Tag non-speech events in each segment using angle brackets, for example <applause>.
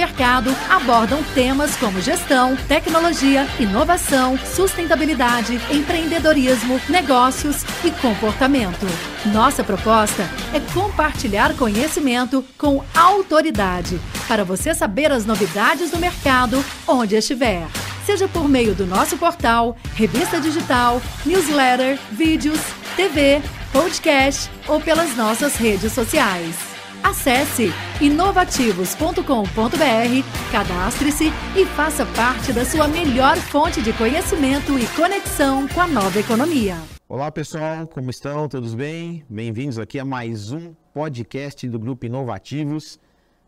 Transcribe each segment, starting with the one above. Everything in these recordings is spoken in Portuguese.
mercado abordam temas como gestão, tecnologia, inovação, sustentabilidade, empreendedorismo, negócios e comportamento. Nossa proposta é compartilhar conhecimento com autoridade para você saber as novidades do mercado onde estiver. Seja por meio do nosso portal, revista digital, newsletter, vídeos, TV, podcast ou pelas nossas redes sociais. Acesse inovativos.com.br, cadastre-se e faça parte da sua melhor fonte de conhecimento e conexão com a nova economia. Olá pessoal, como estão? Todos bem? Bem-vindos aqui a mais um podcast do Grupo Inovativos.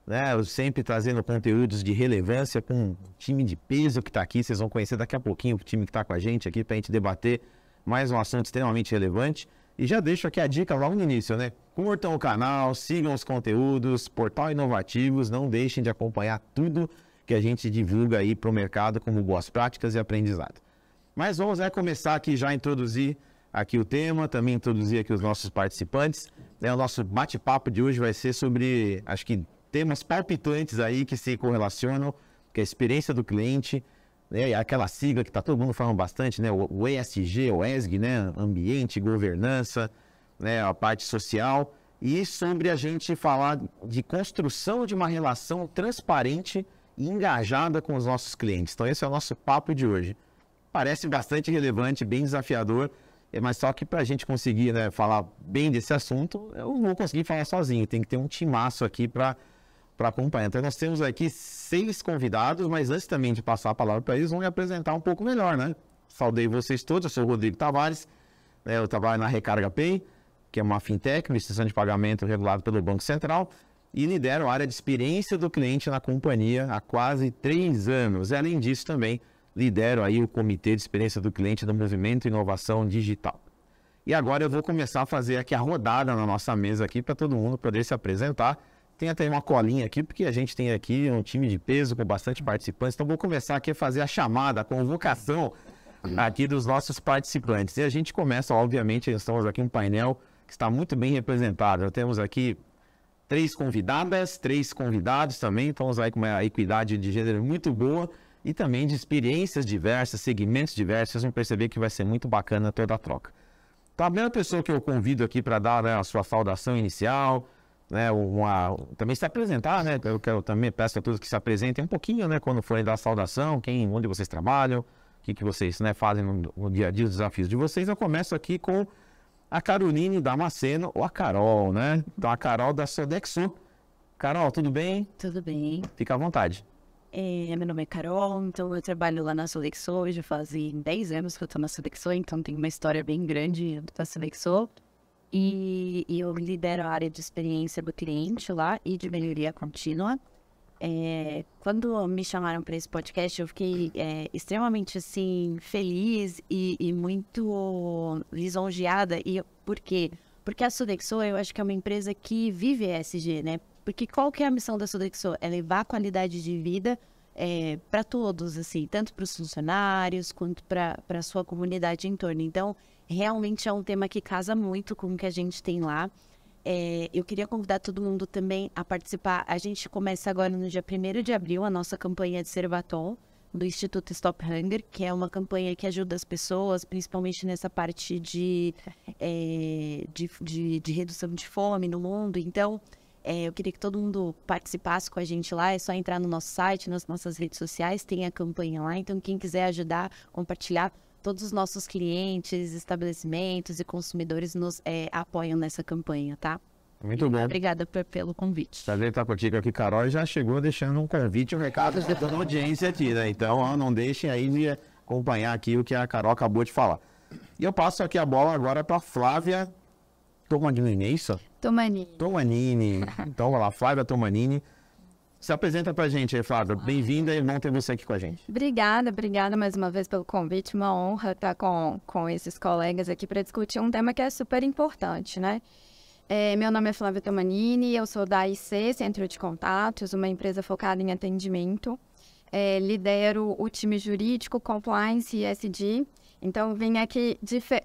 Né? Eu sempre trazendo conteúdos de relevância com um time de peso que está aqui. Vocês vão conhecer daqui a pouquinho o time que está com a gente aqui para a gente debater mais um assunto extremamente relevante. E já deixo aqui a dica logo no início, né? Curtam o canal, sigam os conteúdos, Portal Inovativos, não deixem de acompanhar tudo que a gente divulga aí para o mercado como boas práticas e aprendizado. Mas vamos né, começar aqui já a introduzir aqui o tema, também introduzir aqui os nossos participantes. Né, o nosso bate-papo de hoje vai ser sobre, acho que temas palpitantes aí que se correlacionam, que é a experiência do cliente, né, aquela sigla que está todo mundo falando bastante, né, o ESG, o ESG, né, ambiente, governança, né, a parte social, e sobre a gente falar de construção de uma relação transparente e engajada com os nossos clientes. Então esse é o nosso papo de hoje. Parece bastante relevante, bem desafiador, é, mas só que para a gente conseguir né, falar bem desse assunto, eu não vou conseguir falar sozinho, tem que ter um timaço aqui para para acompanhar. Então, nós temos aqui seis convidados, mas antes também de passar a palavra para eles, vão me apresentar um pouco melhor, né? Saudei vocês todos, eu sou o Rodrigo Tavares, né? eu trabalho na Recarga Pay, que é uma fintech, uma instituição de pagamento regulada pelo Banco Central, e lidero a área de experiência do cliente na companhia há quase três anos. E, além disso, também lidero aí o Comitê de Experiência do Cliente do Movimento Inovação Digital. E agora eu vou começar a fazer aqui a rodada na nossa mesa aqui para todo mundo poder se apresentar tem até uma colinha aqui, porque a gente tem aqui um time de peso com bastante participantes. Então, vou começar aqui a fazer a chamada, a convocação aqui dos nossos participantes. E a gente começa, obviamente, estamos aqui um painel que está muito bem representado. temos aqui três convidadas, três convidados também. Estamos aí com uma equidade de gênero muito boa e também de experiências diversas, segmentos diversos. Vocês vão perceber que vai ser muito bacana toda a troca. Então, a primeira pessoa que eu convido aqui para dar né, a sua saudação inicial, né, uma, também se apresentar, né? Eu, quero, também peço a todos que se apresentem um pouquinho, né? Quando forem dar saudação, quem, onde vocês trabalham, o que, que vocês né, fazem no, no, dia a dia, os desafios de vocês. Eu começo aqui com a Caroline Damasceno, ou a Carol, né? Então, a Carol da Sodexo. Carol, tudo bem? Tudo bem. Fica à vontade. É, meu nome é Carol, então eu trabalho lá na Sodexo, hoje fazem 10 anos que eu estou na Sodexo, então tem uma história bem grande da Sodexo. E, e, eu lidero a área de experiência do cliente lá e de melhoria contínua. É, quando me chamaram para esse podcast, eu fiquei é, extremamente assim feliz e, e, muito lisonjeada. E por quê? Porque a Sodexo, eu acho que é uma empresa que vive ESG, né? Porque qual que é a missão da Sodexo? É levar qualidade de vida é, para todos, assim, tanto para os funcionários quanto para a sua comunidade em torno. Então, realmente é um tema que casa muito com o que a gente tem lá. É, eu queria convidar todo mundo também a participar. A gente começa agora no dia 1 de abril a nossa campanha de Servaton do Instituto Stop Hunger, que é uma campanha que ajuda as pessoas, principalmente nessa parte de, é, de, de, de, redução de fome no mundo. Então, é, eu queria que todo mundo participasse com a gente lá. É só entrar no nosso site, nas nossas redes sociais, tem a campanha lá. Então, quem quiser ajudar, compartilhar, todos os nossos clientes, estabelecimentos e consumidores nos é, apoiam nessa campanha, tá? Muito bom. Obrigada por, pelo convite. Prazer estar contigo aqui, Carol. Já chegou deixando um convite, um recado de toda a audiência aqui, né? Então, ó, não deixem aí de acompanhar aqui o que a Carol acabou de falar. E eu passo aqui a bola agora para Flávia Tomanini, é isso? Tomanini. Tomanini. Então, vamos lá, Flávia Tomanini. Se apresenta pra gente aí, Flávia. Bem-vinda e bom ter você aqui com a gente. Obrigada, obrigada mais uma vez pelo convite. Uma honra estar com, com esses colegas aqui para discutir um tema que é super importante, né? É, meu nome é Flávia Tomanini, eu sou da IC, Centro de Contatos, uma empresa focada em atendimento. É, lidero o time jurídico, compliance e SD. Então, vim aqui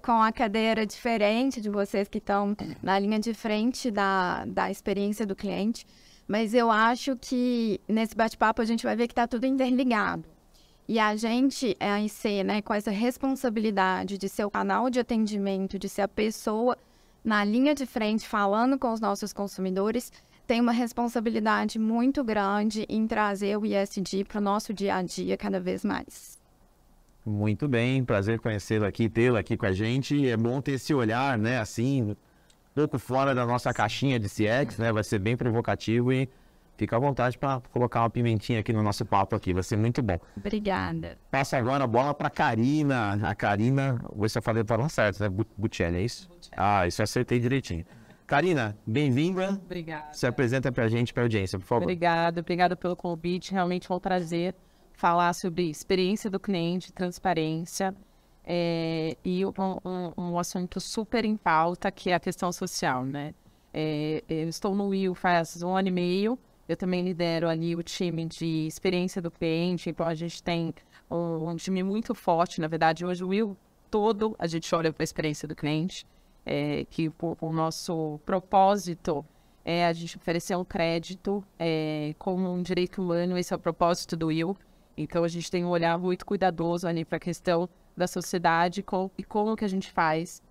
com a cadeira diferente de vocês que estão na linha de frente da, da experiência do cliente Mas eu acho que nesse bate-papo a gente vai ver que está tudo interligado. E a gente, a IC, né, com essa responsabilidade de ser o canal de atendimento, de ser a pessoa na linha de frente falando com os nossos consumidores, tem uma responsabilidade muito grande em trazer o ISD para o nosso dia a dia cada vez mais. Muito bem, prazer conhecê-lo aqui, tê-lo aqui com a gente. É bom ter esse olhar, né, assim, pouco fora da nossa caixinha de CX, né? Vai ser bem provocativo e fica à vontade para colocar uma pimentinha aqui no nosso papo aqui, vai ser muito bom. Obrigada. Passa agora a bola para Karina. A Karina, você falei para certo, né? Buccelli, é isso? Ah, isso eu acertei direitinho. Karina, bem-vinda. Obrigada. Se apresenta para a gente, para a audiência, por favor. Obrigada, obrigada pelo convite. Realmente é um prazer falar sobre experiência do cliente, transparência é, e um, um, um, assunto super em pauta que é a questão social, né? É, eu estou no Will faz um ano e meio. Eu também lidero ali o time de experiência do cliente. Então a gente tem um, um time muito forte. Na verdade, hoje o Will todo a gente olha para a experiência do cliente é, que por, nosso propósito é a gente oferecer um crédito é, como um direito humano, esse é o propósito do Will. Então a gente tem um olhar muito cuidadoso ali para a questão da sociedade com, e como que a gente faz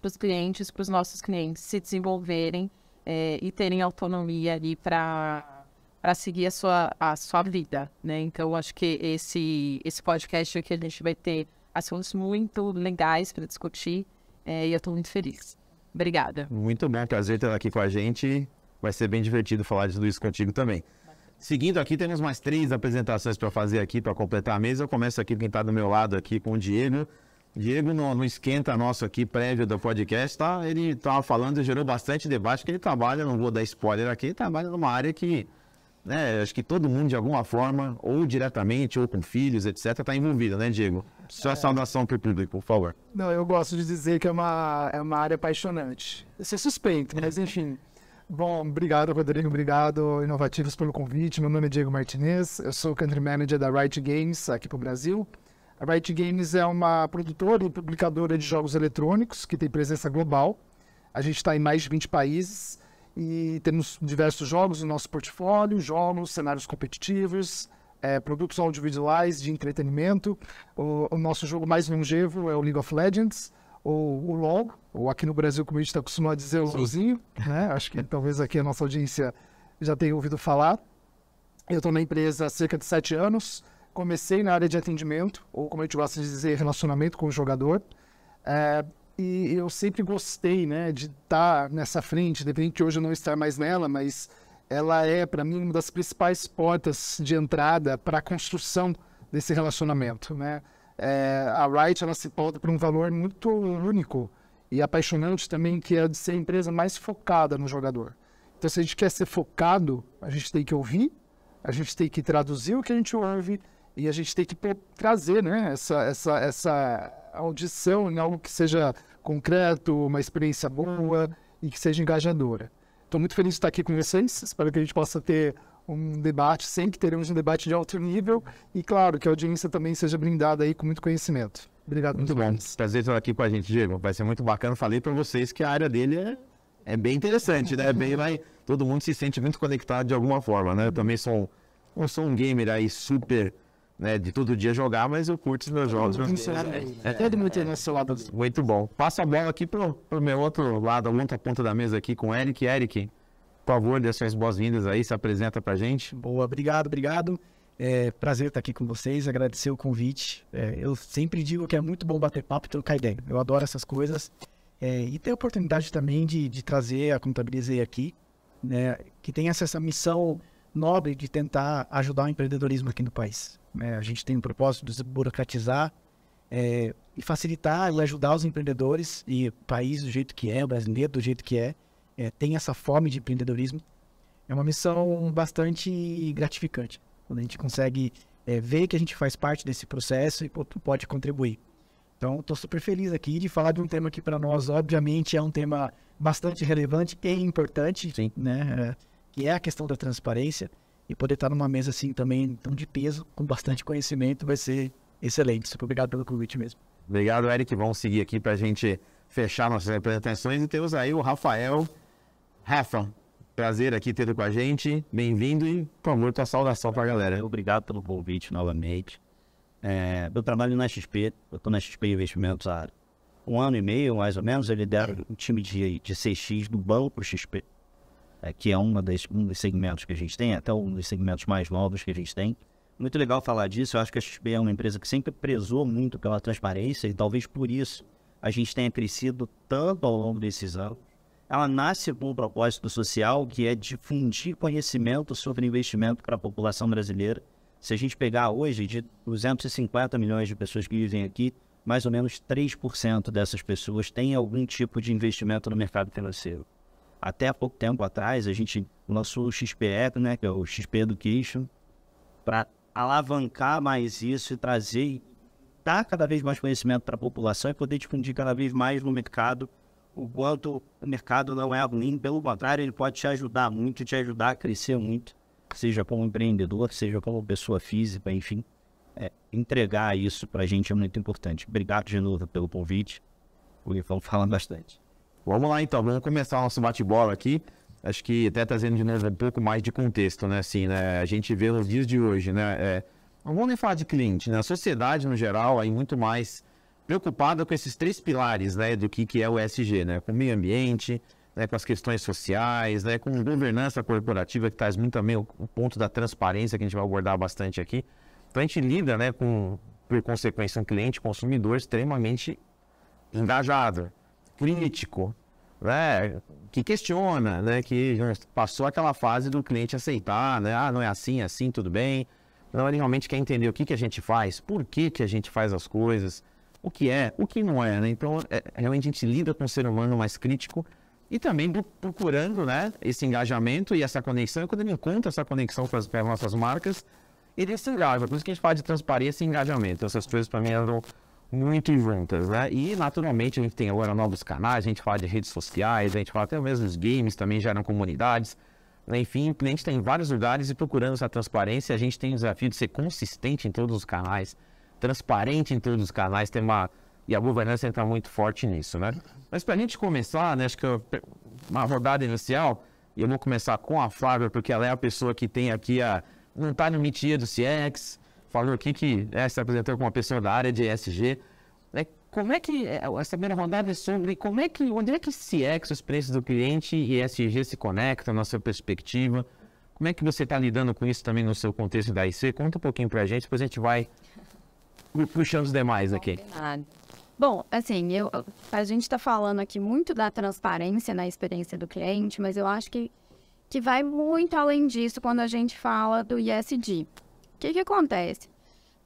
para os clientes, para os nossos clientes se desenvolverem é, e terem autonomia ali para para seguir a sua, a sua vida, né? Então, acho que esse, esse podcast aqui a gente vai ter assuntos muito legais para discutir é, e eu estou muito feliz. Obrigada. Muito bom, prazer ter aqui com a gente. Vai ser bem divertido falar de tudo isso contigo também. Seguindo aqui, temos mais três apresentações para fazer aqui para completar a mesa. Eu começo aqui quem está do meu lado aqui com o Diego. Diego, no, no, esquenta nosso aqui, prévio do podcast, tá? ele estava falando e gerou bastante debate, que ele trabalha, não vou dar spoiler aqui, ele trabalha numa área que, né, acho que todo mundo de alguma forma, ou diretamente, ou com filhos, etc., está envolvido, né, Diego? Sua é... saudação para o público, por favor. Não, eu gosto de dizer que é uma, é uma área apaixonante. Você é suspeito, mas enfim... Bom, obrigado, Rodrigo. Obrigado, Inovativos, pelo convite. Meu nome é Diego Martinez. Eu sou Country Manager da Riot Games aqui para o Brasil. A Riot Games é uma produtora e publicadora de jogos eletrônicos que tem presença global. A gente está em mais de 20 países e temos diversos jogos no nosso portfólio, jogos, cenários competitivos, é, produtos audiovisuais de entretenimento. O, o nosso jogo mais longevo é o League of Legends ou o LOL, ou aqui no Brasil, como a gente está acostumado a dizer, o LOLzinho, né? Acho que talvez aqui a nossa audiência já tenha ouvido falar. Eu estou na empresa há cerca de sete anos. Comecei na área de atendimento, ou como a gente gosta de dizer, relacionamento com o jogador. É, e eu sempre gostei, né, de estar tá nessa frente, independente de hoje eu não estar mais nela, mas ela é, para mim, uma das principais portas de entrada para a construção desse relacionamento, né? É, a Wright ela se pauta por um valor muito único e apaixonante também, que é de ser a empresa mais focada no jogador. Então, se a gente quer ser focado, a gente tem que ouvir, a gente tem que traduzir o que a gente ouve e a gente tem que trazer né, essa, essa, essa audição em algo que seja concreto, uma experiência boa e que seja engajadora. Estou muito feliz de estar aqui com vocês, espero que a gente possa ter um debate, sempre teremos um debate de alto nível e, claro, que a audiência também seja brindada aí com muito conhecimento. Obrigado. Muito bom. Prazer estar aqui com a gente, Diego. Vai ser muito bacana. Falei para vocês que a área dele é, é bem interessante, né? É bem, vai, todo mundo se sente muito conectado de alguma forma, né? Eu também sou um, eu sou um gamer aí super, né? De todo dia jogar, mas eu curto os meus jogos. É, todo mundo tem seu lado. Muito bom. Passa a bola aqui pro, pro meu outro lado, a outra ponta da mesa aqui com o Eric. Eric, por favor, dê suas boas-vindas aí, se apresenta pra gente. Boa, obrigado, obrigado. É prazer estar aqui com vocês, agradecer o convite. É, eu sempre digo que é muito bom bater papo e trocar ideia. Eu adoro essas coisas. É, e ter a oportunidade também de, de trazer a Contabilizei aqui, né, que tem essa, essa missão nobre de tentar ajudar o empreendedorismo aqui no país. É, a gente tem o propósito de desburocratizar é, e facilitar e ajudar os empreendedores e o país do jeito que é, o brasileiro do jeito que é, é, tem essa fome de empreendedorismo, é uma missão bastante gratificante. Quando a gente consegue é, ver que a gente faz parte desse processo e pode contribuir. Então, estou super feliz aqui de falar de um tema que para nós, obviamente, é um tema bastante relevante e importante, Sim. né? É, que é a questão da transparência. E poder estar numa mesa assim também, tão de peso, com bastante conhecimento, vai ser excelente. Super obrigado pelo convite mesmo. Obrigado, Eric. Vamos seguir aqui para a gente fechar nossas apresentações. E temos aí o Rafael Rafa, prazer aqui tê-lo com a gente. Bem-vindo e, por favor, tua saudação para a galera. Obrigado pelo convite novamente. É, eu trabalho na XP, eu estou na XP Investimentos há um ano e meio, mais ou menos. Eu lidero um time de, de CX do Banco XP, é, que é uma das, um dos segmentos que a gente tem, até um dos segmentos mais novos que a gente tem. Muito legal falar disso. Eu acho que a XP é uma empresa que sempre prezou muito pela transparência e talvez por isso a gente tenha crescido tanto ao longo desses anos. Ela nasce com um propósito social que é difundir conhecimento sobre investimento para a população brasileira. Se a gente pegar hoje de 250 milhões de pessoas que vivem aqui, mais ou menos 3% dessas pessoas têm algum tipo de investimento no mercado financeiro. Até há pouco tempo atrás, a gente lançou o XPE, né, que é o XP Education, para alavancar mais isso e trazer, dar cada vez mais conhecimento para a população e poder difundir cada vez mais no mercado o quanto o mercado não é ruim, pelo contrário, ele pode te ajudar muito, te ajudar a crescer muito, seja como empreendedor, seja como pessoa física, enfim. É, entregar isso para a gente é muito importante. Obrigado de novo pelo convite. O vamos falar bastante. Vamos lá então, vamos começar o nosso bate-bola aqui. Acho que até trazendo de novo um pouco mais de contexto, né? Assim, né? A gente vê nos dias de hoje, né? É, não vamos nem falar de cliente, né? A sociedade no geral aí muito mais preocupada com esses três pilares, né? Do que, que é o ESG, né? Com o meio ambiente, né? com as questões sociais, né? Com governança corporativa, que traz muito também o, o ponto da transparência, que a gente vai abordar bastante aqui. Então a gente lida, né? Com, por consequência, um cliente consumidor extremamente engajado, crítico, né, que questiona, né, que passou aquela fase do cliente aceitar, né, ah, não é assim, é assim, tudo bem. Não, ele realmente quer entender o que, que a gente faz, por que, que a gente faz as coisas, o que é, o que não é, né? Então, é, realmente a gente lida com o ser humano mais crítico e também procurando, né, esse engajamento e essa conexão. E quando ele encontra essa conexão com as, com as nossas marcas, ele se engaja. Por isso que a gente fala de transparência e engajamento. Essas coisas, para mim, eram muito juntas, né? E naturalmente a gente tem agora novos canais, a gente fala de redes sociais, a gente fala até mesmo dos games também geram comunidades. Né? Enfim, o cliente tem vários lugares e procurando essa transparência, a gente tem o desafio de ser consistente em todos os canais, transparente em todos os canais, tem uma e a governança entra muito forte nisso, né? Mas para a gente começar, né, acho que eu, uma rodada inicial, e eu vou começar com a Flávia, porque ela é a pessoa que tem aqui a. não está no mitia do CX, falou aqui que é, se apresentou como uma pessoa da área de ESG. Né? Como é que é, essa primeira rodada é sobre como é que onde é que CX, os preços do cliente e ESG se conectam na sua perspectiva? Como é que você está lidando com isso também no seu contexto da IC? Conta um pouquinho para a gente, depois a gente vai puxando os demais aqui. Bom, assim, eu, a gente está falando aqui muito da transparência na experiência do cliente, mas eu acho que, que vai muito além disso quando a gente fala do ISD que, que acontece?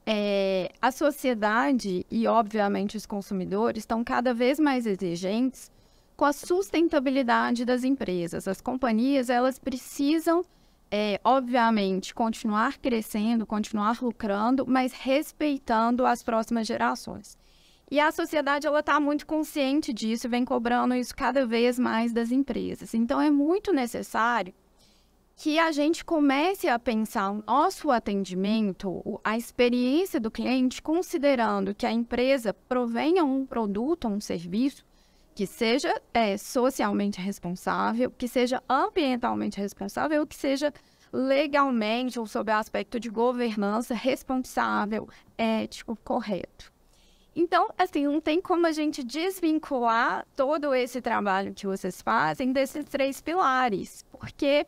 É, a sociedade e, obviamente, os consumidores estão cada vez mais exigentes com a sustentabilidade das empresas. As companhias, elas precisam, é, obviamente, continuar crescendo, continuar lucrando, mas respeitando as próximas gerações. E a sociedade ela está muito consciente disso e vem cobrando isso cada vez mais das empresas. Então é muito necessário que a gente comece a pensar o nosso atendimento, a experiência do cliente, considerando que a empresa provenha um produto um serviço que seja é, socialmente responsável, que seja ambientalmente responsável, que seja legalmente ou sob o aspecto de governança responsável, ético, correto. Então, assim, não tem como a gente desvincular todo esse trabalho que vocês fazem desses três pilares, porque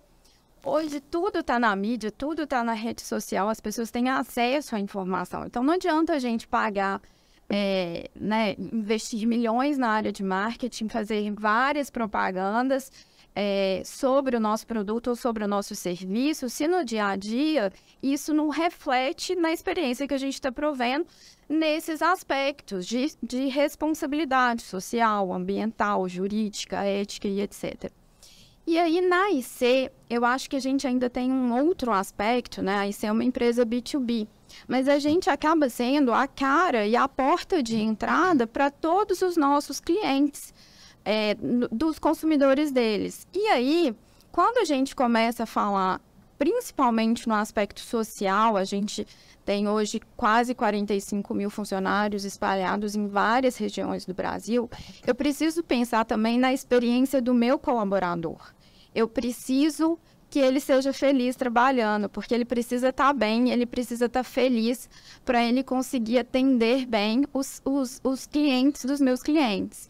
Hoje tudo está na mídia, tudo está na rede social, as pessoas têm acesso à informação. Então não adianta a gente pagar, é, né, investir milhões na área de marketing, fazer várias propagandas é, sobre o nosso produto ou sobre o nosso serviço, se no dia a dia isso não reflete na experiência que a gente está provendo nesses aspectos de, de responsabilidade social, ambiental, jurídica, ética e etc. E aí, na IC, eu acho que a gente ainda tem um outro aspecto, né? A IC é uma empresa B2B, mas a gente acaba sendo a cara e a porta de entrada para todos os nossos clientes, é, dos consumidores deles. E aí, quando a gente começa a falar, principalmente no aspecto social, a gente tem hoje quase 45 mil funcionários espalhados em várias regiões do Brasil. Eu preciso pensar também na experiência do meu colaborador. eu preciso que ele seja feliz trabalhando, porque ele precisa estar bem, ele precisa estar feliz para ele conseguir atender bem os, os, os clientes dos meus clientes.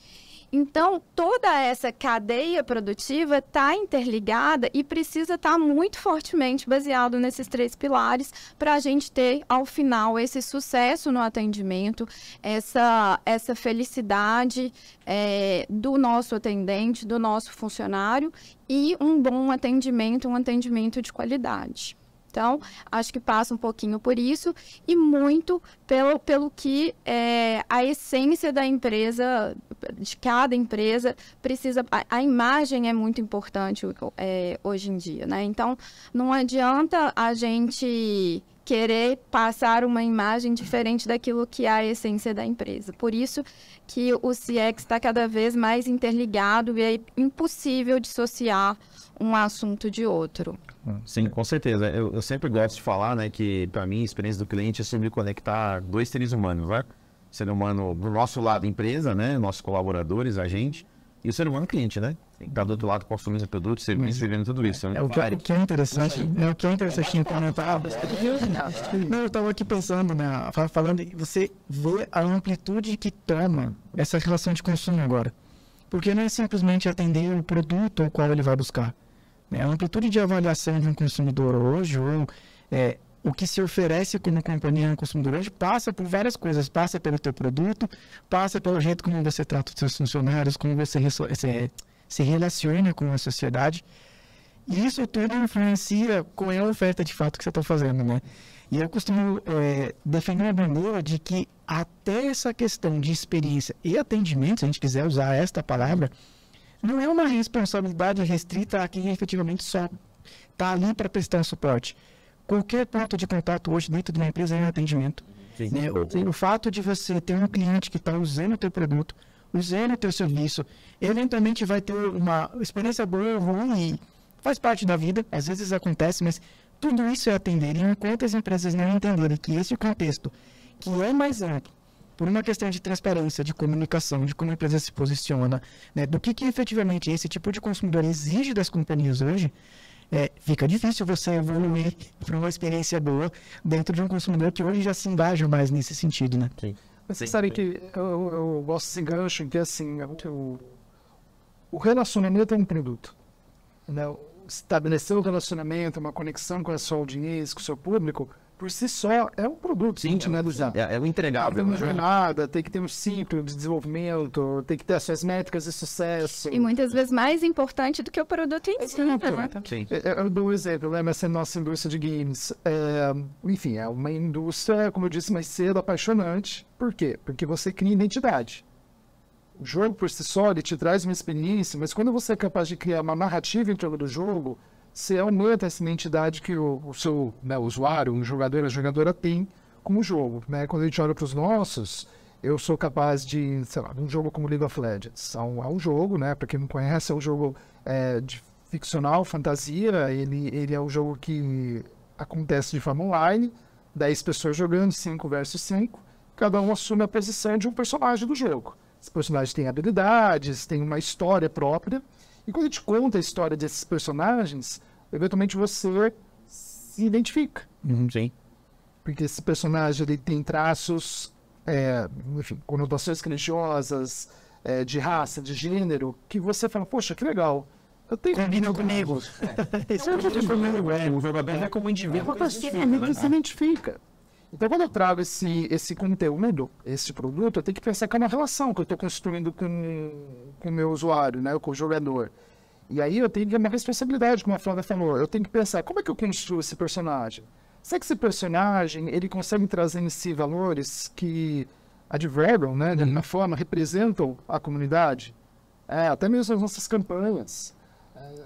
Então, toda essa cadeia produtiva está interligada e precisa estar tá muito fortemente baseado nesses três pilares para a gente ter, ao final, esse sucesso no atendimento, essa, essa felicidade é, do nosso atendente, do nosso funcionário e um bom atendimento, um atendimento de qualidade. Então, acho que passa um pouquinho por isso e muito pelo, pelo que é, a essência da empresa, de cada empresa, precisa. A, a imagem é muito importante é, hoje em dia, né? Então, não adianta a gente querer passar uma imagem diferente daquilo que é a essência da empresa. Por isso que o CX está cada vez mais interligado e é impossível dissociar um assunto de outro. Sim, com certeza. Eu, eu sempre gosto de falar, né, que para mim a experiência do cliente é sobre conectar dois seres humanos, né? O ser humano do nosso lado, empresa, né, nossos colaboradores, a gente, e o ser humano cliente, né? Está do outro lado consumindo produtos, serviços, vivendo tudo isso. Né? É o que, o que é interessante, é o que é interessante em comentar. Não, eu estava aqui pensando, né, falando, você vê a amplitude que toma essa relação de consumo agora. Porque não é simplesmente atender o produto ao qual ele vai buscar né? A amplitude de avaliação de um consumidor hoje, ou é, o que se oferece como companhia ao consumidor hoje, passa por várias coisas. Passa pelo teu produto, passa pelo jeito como você trata os seus funcionários, como você se, se relaciona com a sociedade. E isso tudo influencia com a oferta de fato que você está fazendo, né? E eu costumo é, defender a bandeira de que até essa questão de experiência e atendimento, se a gente quiser usar esta palavra, não é uma responsabilidade restrita a quem efetivamente só está ali para prestar suporte. Qualquer ponto de contato hoje dentro de uma empresa é um atendimento. Né? O, o, fato de você ter um cliente que está usando o teu produto, usando o teu serviço, eventualmente vai ter uma experiência boa ou ruim, faz parte da vida, às vezes acontece, mas tudo isso é atender. E enquanto as empresas não entenderem que esse contexto, que é mais amplo, por uma questão de transparência, de comunicação, de como a empresa se posiciona, né, do que, que efetivamente esse tipo de consumidor exige das companhias hoje, é, fica difícil você evoluir para uma experiência boa dentro de um consumidor que hoje já se engaja mais nesse sentido, né? Sim. Vocês sabem que eu, eu gosto desse gancho que assim, o, o relacionamento é um produto. Né? Estabelecer o um relacionamento, uma conexão com a sua audiência, com o seu público, por si só é um produto. Sim, finalizar. É, é um entregável. Tem uma jornada, tem que ter um ciclo de desenvolvimento, tem que ter as suas métricas de sucesso. E muitas vezes mais importante do que o produto em si. Né? Sim. Eu dou um exemplo, né? Essa nossa indústria de games. É, enfim, é uma indústria, como eu disse mais cedo, apaixonante. Por quê? Porque você cria identidade. O jogo por si só, ele te traz uma experiência, mas quando você é capaz de criar uma narrativa em torno do jogo, você aumenta essa identidade que o, o seu né, usuário, um jogador, a jogadora tem como jogo. Né? Quando a gente olha para os nossos, eu sou capaz de, sei lá, um jogo como League of Legends. É um, é um jogo, né? Para quem não conhece, é um jogo é, de ficcional, fantasia. Ele, ele é um jogo que acontece de forma online. 10 pessoas jogando, 5 versus 5. Cada um assume a posição de um personagem do jogo. Esse personagem tem habilidades, tem uma história própria. E quando a gente conta a história desses personagens, eventualmente você se identifica. Uhum, sim. Porque esse personagem ele tem traços, é, enfim, conotações religiosas, é, de raça, de gênero, que você fala, poxa, que legal. Eu tenho Combina comigo. É. Isso é comigo, é. O verbo é como indivíduo. Você se identifica. Então, quando eu trago esse, esse conteúdo, esse produto, eu tenho que pensar que é uma relação que eu estou construindo com, com o meu usuário, né, com o jogador. E aí eu tenho que a minha responsabilidade, como a Flávia falou, eu tenho que pensar como é que eu construo esse personagem. Será que esse personagem ele consegue trazer em si valores que adverbam, né, de alguma forma, representam a comunidade? É, até mesmo as nossas campanhas.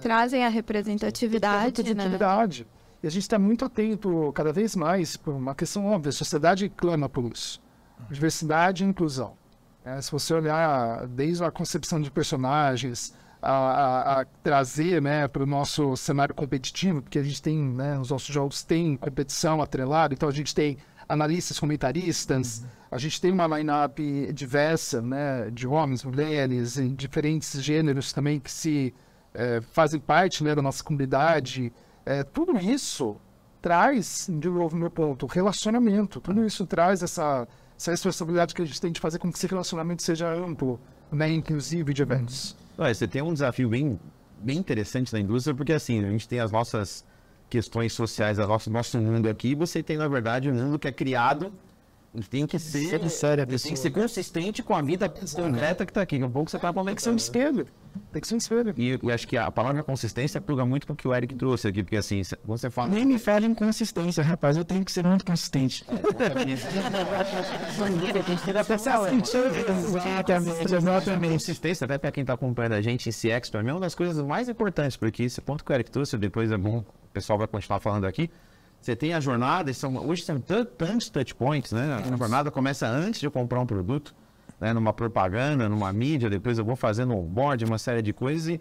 Trazem a representatividade, a representatividade. Né? E a gente está muito atento cada vez mais por uma questão óbvia. A sociedade clama por isso. Diversidade e inclusão. É, se você olhar desde a concepção de personagens, a, a, a trazer né, para o nosso cenário competitivo, porque a gente tem, né, os nossos jogos têm competição atrelada, então a gente tem analistas, comentaristas, uhum. a gente tem uma line-up diversa, né, de homens, mulheres, em diferentes gêneros também que se é, fazem parte né, da nossa comunidade. É, tudo isso traz, de novo, meu ponto, relacionamento. Tudo isso traz essa, essa responsabilidade que a gente tem de fazer com que esse relacionamento seja amplo, né, inclusive de eventos. Olha, você tem um desafio bem, bem interessante na indústria, porque assim, a gente tem as nossas questões sociais, o nosso, nosso mundo aqui, e você tem, na verdade, um mundo que é criado ele tem que ser, sério, ele tem que ser consistente com a vida concreta que está aqui. Daqui a pouco você está falando Tem que ser um espelho. Tem que ser um espelho. E eu acho que a palavra consistência pluga muito com o que o Eric trouxe aqui, porque assim, você fala. Nem me fale em consistência, rapaz. Eu tenho que ser muito consistente. Exatamente, exatamente. Consistência, até para quem está acompanhando a gente em CX, para mim é uma das coisas mais importantes, porque esse ponto que o Eric trouxe, depois é bom, o pessoal vai continuar falando aqui. Você tem a jornada, são, hoje são tan- tantos touch points, né? A jornada começa antes de eu comprar um produto, né? numa propaganda, numa mídia, depois eu vou fazendo um board, uma série de coisas e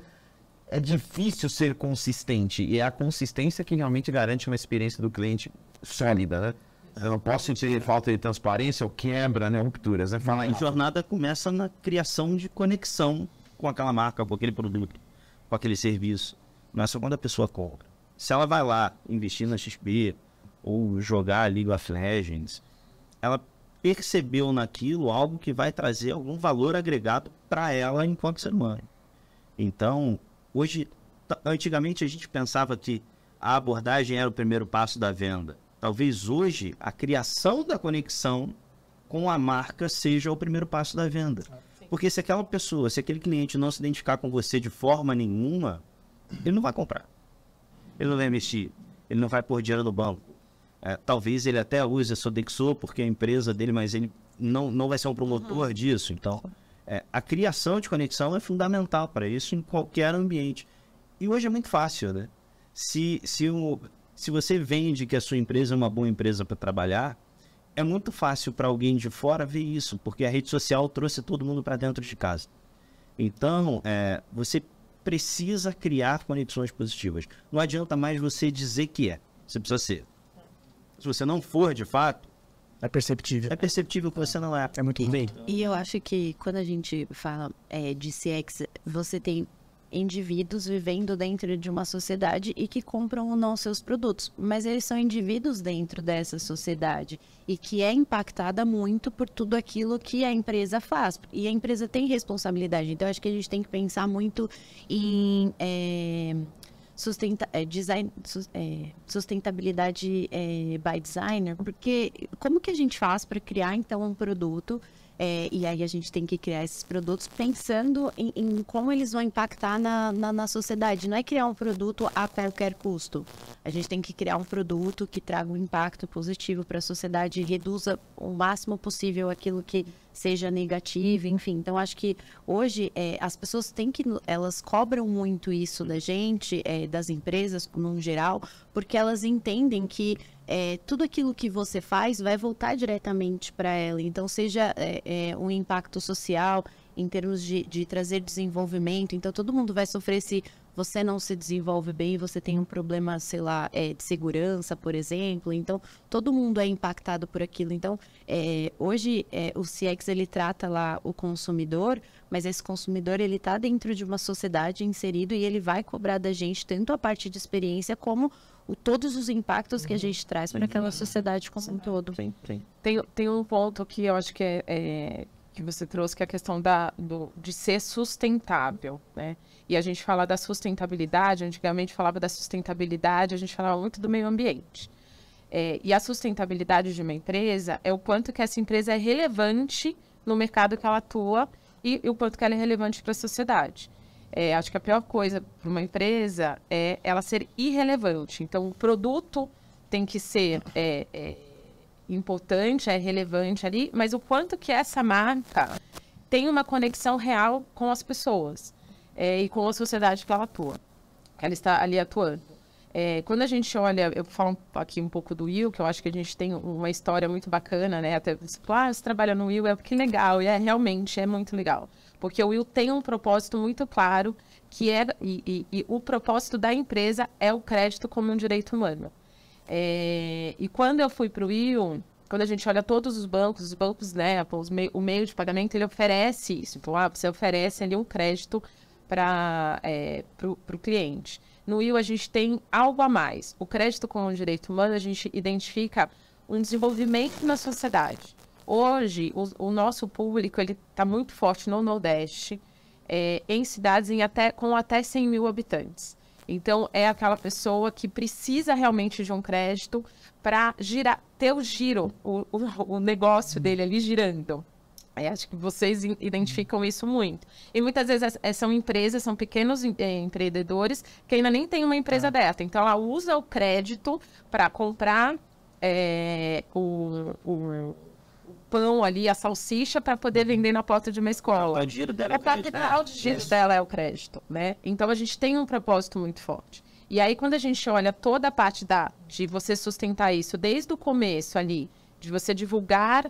é difícil ser consistente. E é a consistência que realmente garante uma experiência do cliente sólida, né? Eu não posso ter falta de transparência ou quebra, né? Rupturas. Né? A jornada começa na criação de conexão com aquela marca, com aquele produto, com aquele serviço. Não é só quando a pessoa compra. Se ela vai lá investir na XP ou jogar League of Legends, ela percebeu naquilo algo que vai trazer algum valor agregado para ela enquanto ser humano. Então, hoje, antigamente a gente pensava que a abordagem era o primeiro passo da venda. Talvez hoje a criação da conexão com a marca seja o primeiro passo da venda. Porque se aquela pessoa, se aquele cliente não se identificar com você de forma nenhuma, ele não vai comprar. Ele não vai investir. Ele não vai pôr dinheiro no banco. É, talvez ele até use a Sodexo porque é a empresa dele, mas ele não, não vai ser um promotor disso. Então, é, a criação de conexão é fundamental para isso em qualquer ambiente. E hoje é muito fácil, né? Se, se, o, se você vende que a sua empresa é uma boa empresa para trabalhar, é muito fácil para alguém de fora ver isso, porque a rede social trouxe todo mundo para dentro de casa. Então, é, você precisa criar conexões positivas. Não adianta mais você dizer que é. Você precisa ser. Se você não for, de fato, É perceptível. é perceptível que você não é. É muito bem. E eu acho que quando a gente fala é, de CX, você tem indivíduos vivendo dentro de uma sociedade e que compram ou não seus produtos, mas eles são indivíduos dentro dessa sociedade e que é impactada muito por tudo aquilo que a empresa faz. E a empresa tem responsabilidade, então acho que a gente tem que pensar muito em é, sustenta, é, design, é, sustentabilidade é, by designer, porque como que a gente faz para criar então um produto é, e aí a gente tem que criar esses produtos pensando em, em como eles vão impactar na, na, na sociedade. Não é criar um produto a qualquer custo. A gente tem que criar um produto que traga um impacto positivo para a sociedade e reduza o máximo possível aquilo que seja negativo, enfim. Então, acho que hoje é, as pessoas têm que, elas cobram muito isso da gente, é, das empresas no geral, porque elas entendem que é, tudo aquilo que você faz vai voltar diretamente para ela. Então, seja é, é, um impacto social em termos de, de trazer desenvolvimento. Então, todo mundo vai sofrer se você não se desenvolve bem, você tem um problema, sei lá, é, de segurança, por exemplo. Então, todo mundo é impactado por aquilo. Então, é, hoje é, o CX ele trata lá o consumidor, mas esse consumidor ele está dentro de uma sociedade inserido e ele vai cobrar da gente tanto a parte de experiência como o, todos os impactos que a gente traz para aquela sociedade como um todo. Sim, sim. Tem, tem um ponto que eu acho que é, é- que você trouxe, que é a questão da, do, de ser sustentável, né? E a gente fala da sustentabilidade, antigamente falava da sustentabilidade, a gente falava muito do meio ambiente. É, e a sustentabilidade de uma empresa é o quanto que essa empresa é relevante no mercado que ela atua e, e o quanto que ela é relevante para a sociedade. É, acho que a pior coisa para uma empresa é ela ser irrelevante. Então, o produto tem que ser é, é, importante, é relevante ali, mas o quanto que essa marca tem uma conexão real com as pessoas é, e com a sociedade que ela atua, que ela está ali atuando. É, quando a gente olha, eu falo aqui um pouco do Will, que eu acho que a gente tem uma história muito bacana, né? Até, tipo, ah, você trabalha no Will, é que legal, e é realmente, é muito legal. Porque o Will tem um propósito muito claro, que é, e, e- e o propósito da empresa é o crédito como um direito humano. É, e quando eu fui para o Will, quando a gente olha todos os bancos, os bancos, né, o meio de pagamento, ele oferece isso. Então, ah, você oferece ali um crédito para é, o cliente. No Will, a gente tem algo a mais. O crédito com o direito humano, a gente identifica um desenvolvimento na sociedade. Hoje, o, o nosso público ele está muito forte no Nordeste, é, em cidades em até, com até 100 mil habitantes. Então, é aquela pessoa que precisa realmente de um crédito para ter o giro, o, o, o negócio dele ali girando. É, acho que vocês identificam isso muito. E muitas vezes é, são empresas, são pequenos é, empreendedores que ainda nem têm uma empresa ah. dessa. Então, ela usa o crédito para comprar é, o, o, pão ali, a salsicha, para poder vender na porta de uma escola. O dinheiro dela é, é o crédito. Né? O dinheiro dela é o crédito, né? Então, a gente tem um propósito muito forte. E aí, quando a gente olha toda a parte da, de você sustentar isso desde o começo ali, de você divulgar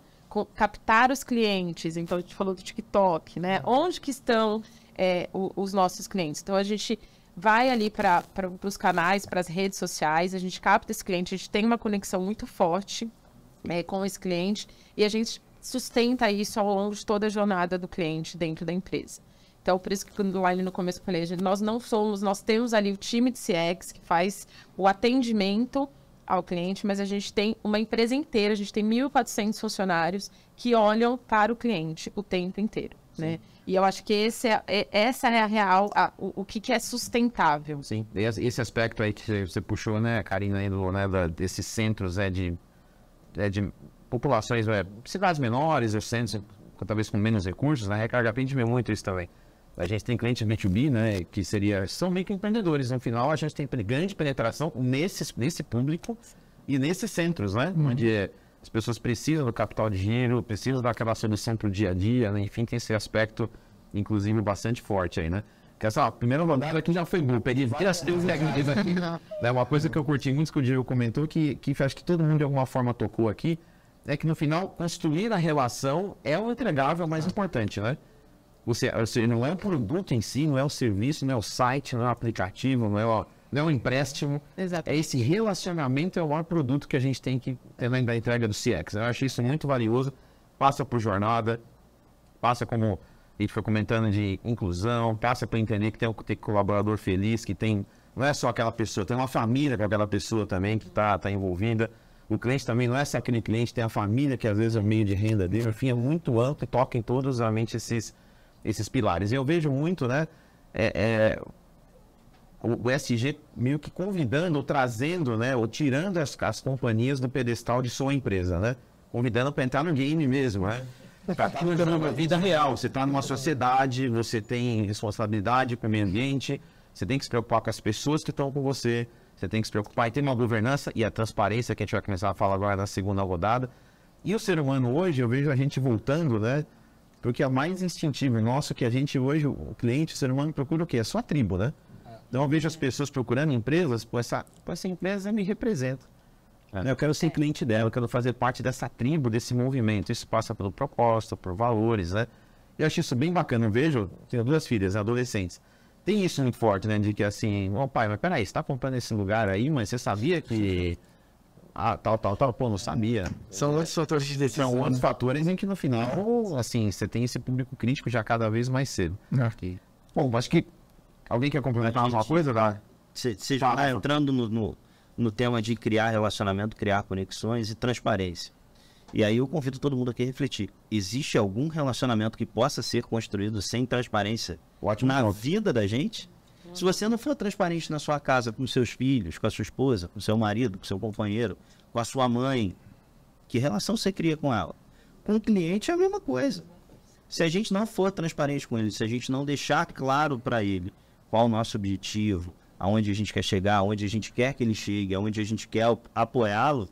captar os clientes. Então, a gente falou do TikTok, né? Onde que estão é, o, os nossos clientes? Então, a gente vai ali para os canais, para as redes sociais, a gente capta esse cliente, a gente tem uma conexão muito forte é, com esse cliente e a gente sustenta isso ao longo de toda a jornada do cliente dentro da empresa. Então, por isso que lá no começo eu falei, nós não somos, nós temos ali o time de CX que faz o atendimento ao cliente, mas a gente tem uma empresa inteira, a gente tem 1.400 funcionários que olham para o cliente o tempo inteiro, né? E eu acho que esse é, é, essa é a real, a, o, o que, que, é sustentável. Sim, esse aspecto aí que você puxou, né, Karina, aí do, né, da, desses centros é, de, é, de populações, é, cidades menores, centros talvez com menos recursos, né, recarga a gente vê muito isso também. A gente tem clientes B2B, né, que seria, são microempreendedores. No final, a gente tem grande penetração nesse, nesse público e nesses centros, né? Uhum. Onde as pessoas precisam do capital de giro, precisam daquela solução para o dia a dia, né? Enfim, tem esse aspecto, inclusive, bastante forte aí, né? Que essa ó, primeira rodada aqui já foi boa. Peguei várias <laughs> técnicas aqui. né? Uma coisa que eu curti muito que o Diego comentou, que, que acho que todo mundo de alguma forma tocou aqui, é que no final, construir a relação é o entregável mais importante, né? Você, você não é o produto em si, não é o serviço, não é o site, não é o aplicativo, não é o, não é o empréstimo. Exato. É esse relacionamento é o maior produto que a gente tem que ter na entrega do CX. Eu acho isso muito valioso. Passa por jornada, passa como a gente foi comentando de inclusão, passa para entender que tem um, tem colaborador feliz, que tem não é só aquela pessoa, tem uma família com aquela pessoa também que está tá envolvida. O cliente também não é só aquele cliente, tem a família que às vezes é o meio de renda dele. Enfim, é muito amplo e toca em todos realmente esses esses pilares. Eu vejo muito, né? É, é, o, SG meio que convidando, ou trazendo, né? Ou tirando as, as companhias do pedestal de sua empresa, né? Convidando para entrar no game mesmo, né? Para estar na vida real. Você está numa sociedade, você tem responsabilidade com o meio ambiente, você tem que se preocupar com as pessoas que estão com você, você tem que se preocupar em ter uma governança e a transparência que a gente vai começar a falar agora na segunda rodada. E o ser humano hoje, eu vejo a gente voltando, né? Porque é mais instintivo nosso que a gente hoje, o cliente, o ser humano procura o quê? A sua tribo, né? Então eu vejo as pessoas procurando empresas, pô, essa, pô, essa empresa me representa. É. Eu quero ser cliente dela, eu quero fazer parte dessa tribo, desse movimento. Isso passa pelo propósito, por valores, né? Eu acho isso bem bacana. Eu vejo, tenho duas filhas, adolescentes. Tem isso muito forte, né? De que assim, ô oh, pai, mas peraí, você tá comprando esse lugar aí, mas você sabia que ah, tal, tal, tal, pô, não sabia. São outros fatores de decisão. São outros fatores em que no final, assim, você tem esse público crítico já cada vez mais cedo. É. Bom, acho que alguém quer complementar alguma coisa, tá? Você já está entrando no, no, no, tema de criar relacionamento, criar conexões e transparência. E aí eu convido todo mundo aqui a refletir. Existe algum relacionamento que possa ser construído sem transparência Ótimo na ponto. vida da gente? Se você não for transparente na sua casa com seus filhos, com a sua esposa, com seu marido, com seu companheiro, com a sua mãe, que relação você cria com ela? Com o cliente é a mesma coisa. Se a gente não for transparente com ele, se a gente não deixar claro para ele qual o nosso objetivo, aonde a gente quer chegar, aonde a gente quer que ele chegue, aonde a gente quer apoiá-lo,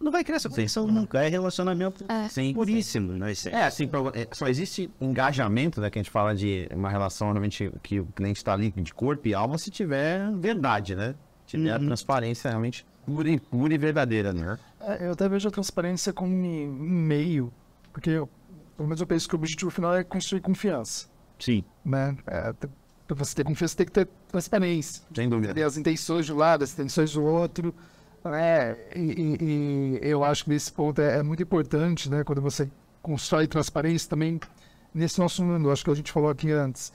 não vai criar essa tensão nunca. É relacionamento é. Sim, puríssimo. Né? É, assim, é, só existe engajamento, né? Que a gente fala de uma relação realmente que o cliente está ali de corpo e alma se tiver verdade, né? Tiver uhum. a transparência realmente pura e, pura e verdadeira, né? É, eu até vejo a transparência como um meio, porque eu, pelo menos eu penso que o objetivo final é construir confiança. Sim. Né? É, para você ter confiança, tem que ter transparência. Sem dúvida. Ter as intenções de um lado, as intenções do outro. É, e, e, eu acho que nesse ponto é, é, muito importante, né? Quando você constrói transparência também nesse nosso mundo, acho que a gente falou aqui antes,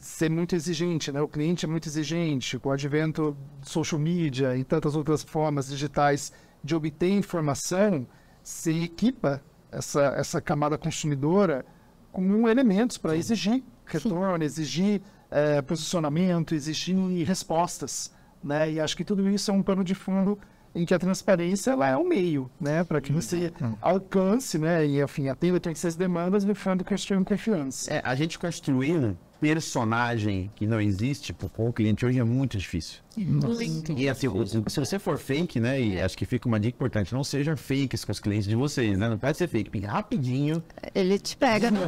ser muito exigente, né? O cliente é muito exigente, com o advento de social media e tantas outras formas digitais de obter informação, se equipa essa, essa camada consumidora com elementos para exigir retorno, exigir é, posicionamento, exigir respostas, né? E acho que tudo isso é um pano de fundo em que a transparência ela é um meio, né, para que você alcance, né, e enfim, atenda todas essas demandas de forma construir confiança. É, a gente construir um personagem que não existe com o cliente hoje é muito difícil. E assim, se você for fake, né, e acho que fica uma dica importante, não sejam fakes com os clientes de vocês, né? Não pode ser fake, porque rapidinho, Ele te pega no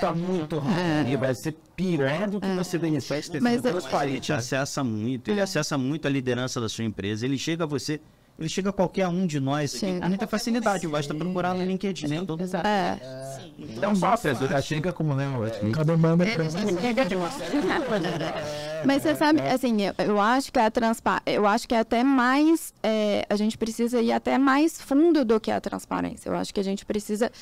tá muito rápido, e vai ser pior do que você tem festa É. Mas eu- Ele acessa muito, ele acessa muito a liderança da sua empresa. Ele chega a você, ele chega a qualquer um de nós Chega. com muita facilidade. Basta procurar no LinkedIn. Né? Todo- É. Então, sócio, já chega como, né, Cada demanda é Mas você sabe, assim, eu, eu acho que a transpa eu acho que é até mais, é, a gente precisa ir até mais fundo do que a transparência. Eu acho que a gente precisa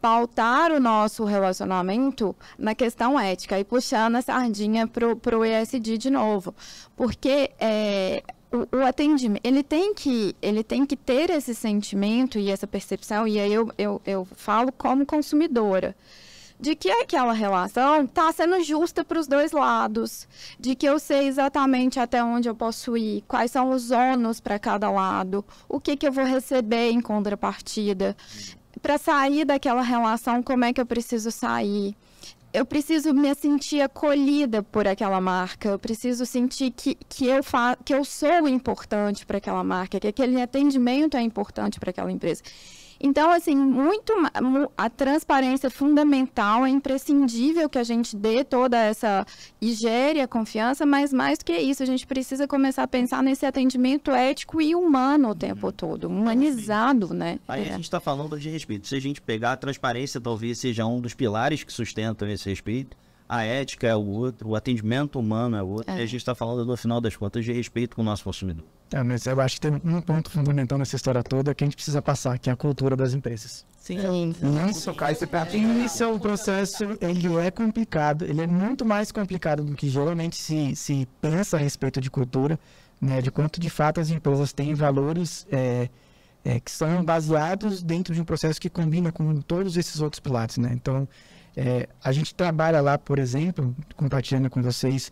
pautar o nosso relacionamento na questão ética e puxando a sardinha pro, pro ESG de novo, porque é, o, o atendimento ele tem que ele tem que ter esse sentimento e essa percepção e aí eu, eu, eu falo como consumidora de que aquela relação está sendo justa para os dois lados, de que eu sei exatamente até onde eu posso ir, quais são os ônus para cada lado, o que, que eu vou receber em contrapartida. Para sair daquela relação, como é que eu preciso sair? Eu preciso me sentir acolhida por aquela marca, eu preciso sentir que, que, eu, fa que eu sou importante para aquela marca, que aquele atendimento é importante para aquela empresa. Então, assim, muito a transparência é fundamental, é imprescindível que a gente dê toda essa e gere a confiança, mas mais do que isso, a gente precisa começar a pensar nesse atendimento ético e humano o tempo todo, humanizado, né? Aí a É. gente está falando de respeito. Se a gente pegar a transparência, talvez seja um dos pilares que sustentam esse respeito. A ética é o outro, o atendimento humano é o outro. É. E a gente está falando, no final das contas, de respeito com o nosso consumidor. É, mas eu acho que tem um ponto fundamental nessa história toda que a gente precisa passar, que é a cultura das empresas. Sim. Não tocar esse. Isso é um processo, ele é complicado, ele é muito mais complicado do que geralmente se, se pensa a respeito de cultura, né, de quanto de fato as empresas têm valores é, é, que são baseados dentro de um processo que combina com todos esses outros pilares, né? Então, é, a gente trabalha lá, por exemplo, compartilhando com vocês,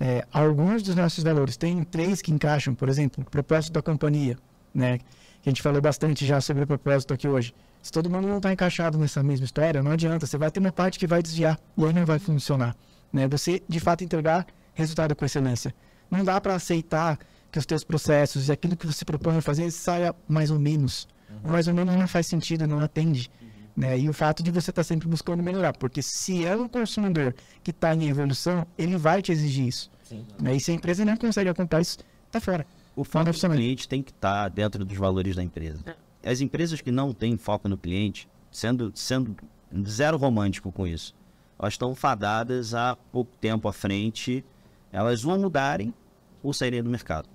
é, alguns dos nossos valores. Tem três que encaixam, por exemplo, o propósito da companhia, né? Que a gente falou bastante já sobre o propósito aqui hoje. Se todo mundo não está encaixado nessa mesma história, não adianta. Você vai ter uma parte que vai desviar e aí não vai funcionar. Né? Você, de fato, entregar resultado com excelência. Não dá para aceitar que os teus processos e aquilo que você propõe fazer saia mais ou menos. Mais ou menos não faz sentido, não atende. Né? E o fato de você estar sempre buscando melhorar. Porque se é um consumidor que está em evolução, ele vai te exigir isso. Né? E se a empresa não consegue acompanhar isso, tá fora. O foco do cliente tem que estar dentro dos valores da empresa. As empresas que não têm foco no cliente, sendo, sendo zero romântico com isso, elas estão fadadas a pouco tempo à frente, elas vão mudarem ou saírem do mercado.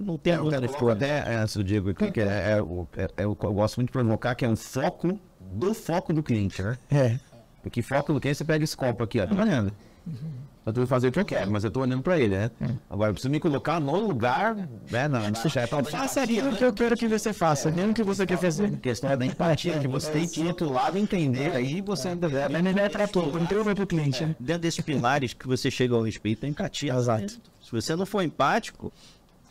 Não tem É, eu outra quero escolha. até antes do Diego aqui, que é, é o- é- é o que eu gosto muito de provocar, que é um foco do foco do cliente, né? É. Porque foco do cliente, você pega esse copo aqui, ó, tá olhando. Eu tô fazendo o que eu quero, mas eu tô olhando pra ele, né? Agora, eu preciso me colocar no lugar, né? Na, na chefe. Faça aquilo que eu quero que você faça, nem o que você quer fazer. A questão é da empatia, que você tem que ir do lado entender, aí você deve Mas não é para todo, então vai pro cliente. né? Dentro desses pilares que você chega ao respeito, a empatia. Exato. Se você não for empático,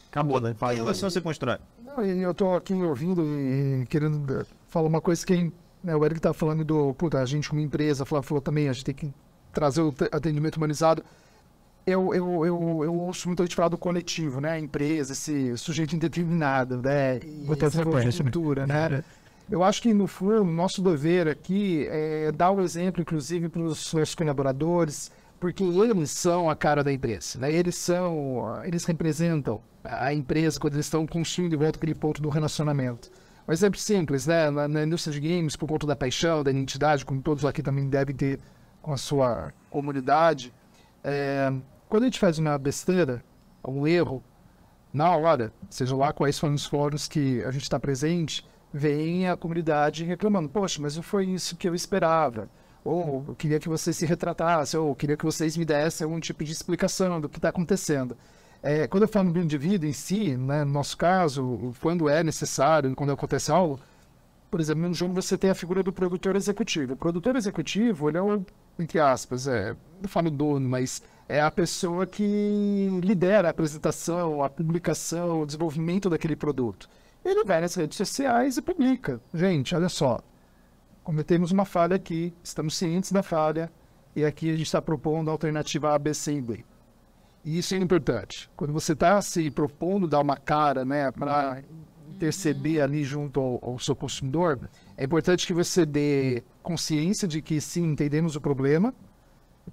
Acabou, né? que relação você constrói? Não, e eu tô aqui ouvindo e querendo falar uma coisa que né, o Eric tá falando do, puta, a gente como empresa, falou, falou também, a gente tem que trazer o te- atendimento humanizado. Eu, eu, eu, eu ouço muito a gente falar do coletivo, né? A empresa, esse sujeito indeterminado, né? E Vou ter essa frequência, né? né? Eu acho que, no fundo, nosso dever aqui é dar o exemplo, inclusive, para os nossos colaboradores, porque eles são a cara da empresa, né? Eles são, eles representam a empresa quando eles estão construindo de volta aquele ponto do relacionamento. Um exemplo simples, né? Na, na indústria de games, por conta da paixão, da identidade, como todos aqui também devem ter com a sua comunidade, é, quando a gente faz uma besteira, um erro, na hora, seja lá quais foram os fóruns que a gente está presente, vem a comunidade reclamando, poxa, mas não foi isso que eu esperava. ou eu queria que você se retratasse, ou eu queria que vocês me dessem algum tipo de explicação do que está acontecendo. É, quando eu falo do indivíduo em si, né, no nosso caso, quando é necessário, quando acontece algo, por exemplo, no jogo você tem a figura do produtor executivo. O produtor executivo, ele é o, entre aspas, é, não falo dono, mas é a pessoa que lidera a apresentação, a publicação, o desenvolvimento daquele produto. Ele vai nas redes sociais e publica. Gente, olha só, cometemos uma falha aqui, estamos cientes da falha, e aqui a gente está propondo a alternativa A, B, e. E isso é importante. Quando você está se propondo dar uma cara né, para interceder ali junto ao, ao, seu consumidor, é importante que você dê consciência de que sim, entendemos o problema,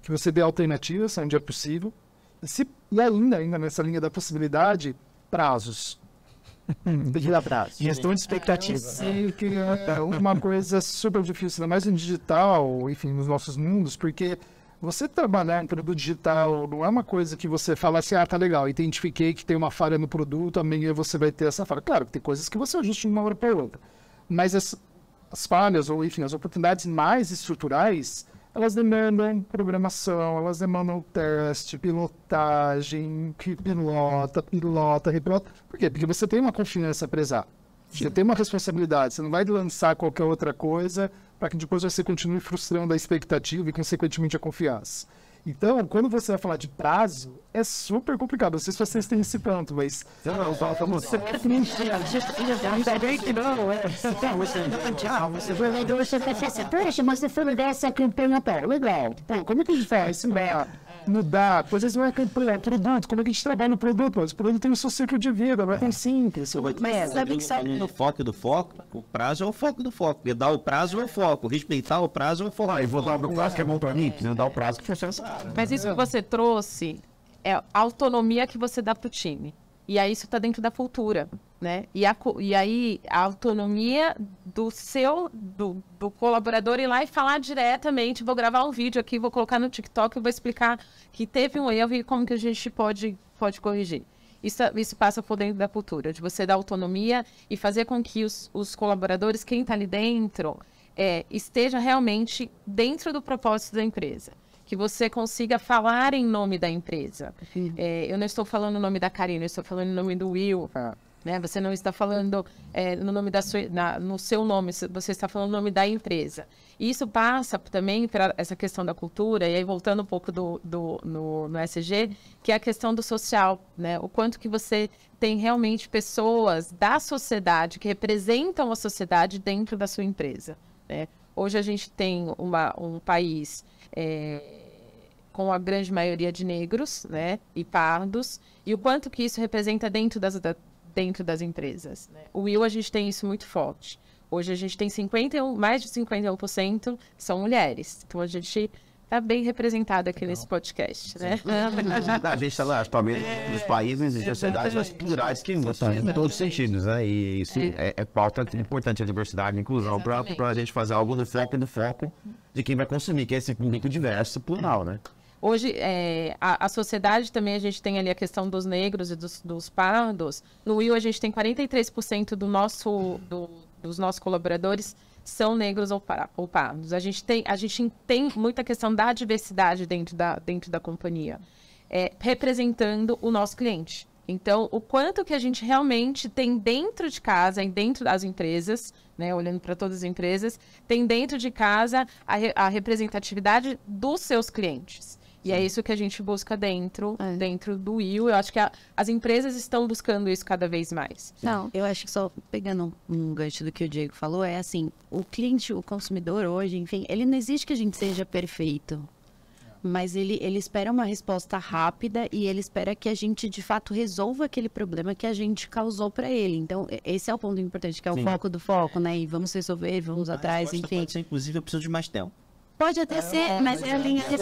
que você dê alternativas onde é possível, e, se, e ainda, ainda nessa linha da possibilidade, prazos. Que dar prazo. Gestão de expectativa. Eu sei que é uma coisa super difícil, ainda mais no digital, enfim, nos nossos mundos, porque você trabalhar em produto digital não é uma coisa que você fala assim, ah, tá legal, identifiquei que tem uma falha no produto, amanhã você vai ter essa falha. Claro, tem coisas que você ajusta de uma hora para outra. Mas as, as falhas, ou enfim, as oportunidades mais estruturais, elas demandam programação, elas demandam teste, pilotagem, que pilota, pilota, repilota. Por quê? Porque você tem uma confiança a prezar. Você tem uma responsabilidade. Você não vai lançar qualquer outra coisa para que depois você continue frustrando a expectativa e, consequentemente, a confiança. Então, quando você vai falar de prazo, é super complicado. Não sei se vocês têm esse ponto, mas. Não, não, estamos. Você vai você dessa campanha para legal. Como é que a gente faz? Mudar, coisas não é produto, como é que a gente trabalha no produto, mas o produto tem o seu ciclo de vida, não é tão simples. Mas sabe que sabe no foco do foco, o prazo é o foco do foco, porque dar o prazo é o foco, respeitar o prazo é o foco. Ah, e vou dar o prazo que é bom pra mim, não dar o prazo que funciona. Mas isso que você trouxe é a autonomia que você dá pro time. E aí isso está dentro da cultura, né? E, a, e aí a autonomia do seu, do, do, colaborador ir lá e falar diretamente, vou gravar um vídeo aqui, vou colocar no TikTok e vou explicar que teve um erro e como que a gente pode, pode corrigir. Isso, isso passa por dentro da cultura, de você dar autonomia e fazer com que os, os colaboradores, quem está ali dentro, é, esteja realmente dentro do propósito da empresa que você consiga falar em nome da empresa. É, eu não estou falando o nome da Karina, eu estou falando em nome do Will. Ah. Né? Você não está falando é, no nome da sua, na, no seu nome, você está falando o nome da empresa. E isso passa também para essa questão da cultura, e aí voltando um pouco do, do, no, no SG, que é a questão do social, né? O quanto que você tem realmente pessoas da sociedade que representam a sociedade dentro da sua empresa. Né? Hoje a gente tem uma, um país é, com a grande maioria de negros, né, e pardos, e o quanto que isso representa dentro das, da, dentro das empresas. Né? O Will, a gente tem isso muito forte. Hoje a gente tem 51, mais de 51% são mulheres. Então a gente está bem representado aqui Legal. nesse podcast, né? <laughs> a gente está lá, talvez nos países e sociedades mais plurais que em todos os sentidos, né? E isso é, é, é pauta importante, a diversidade e a inclusão, para a gente fazer algo no foco no foco de quem vai consumir, que é esse público diverso, plural, né? Hoje, é, a, a, sociedade também, a gente tem ali a questão dos negros e dos, dos pardos. No Will, a gente tem 43% do nosso, do, dos nossos colaboradores são negros ou, ou pardos. A gente, tem, a gente tem muita questão da diversidade dentro da, dentro da companhia, é, representando o nosso cliente. Então, o quanto que a gente realmente tem dentro de casa, dentro das empresas, né, olhando para todas as empresas, tem dentro de casa a, a representatividade dos seus clientes. E é isso que a gente busca dentro, é. dentro do Will. Eu acho que a, as empresas estão buscando isso cada vez mais. Não, eu acho que só pegando um, um gancho do que o Diego falou, é assim, o cliente, o consumidor hoje, enfim, ele não existe que a gente seja perfeito. Mas ele, ele espera uma resposta rápida e ele espera que a gente, de fato, resolva aquele problema que a gente causou para ele. Então, esse é o ponto importante, que é o Sim. foco do foco, né? E vamos resolver, vamos a atrás, enfim. Ser, inclusive, eu preciso de mais tempo. Pode até ser, mas é a linha de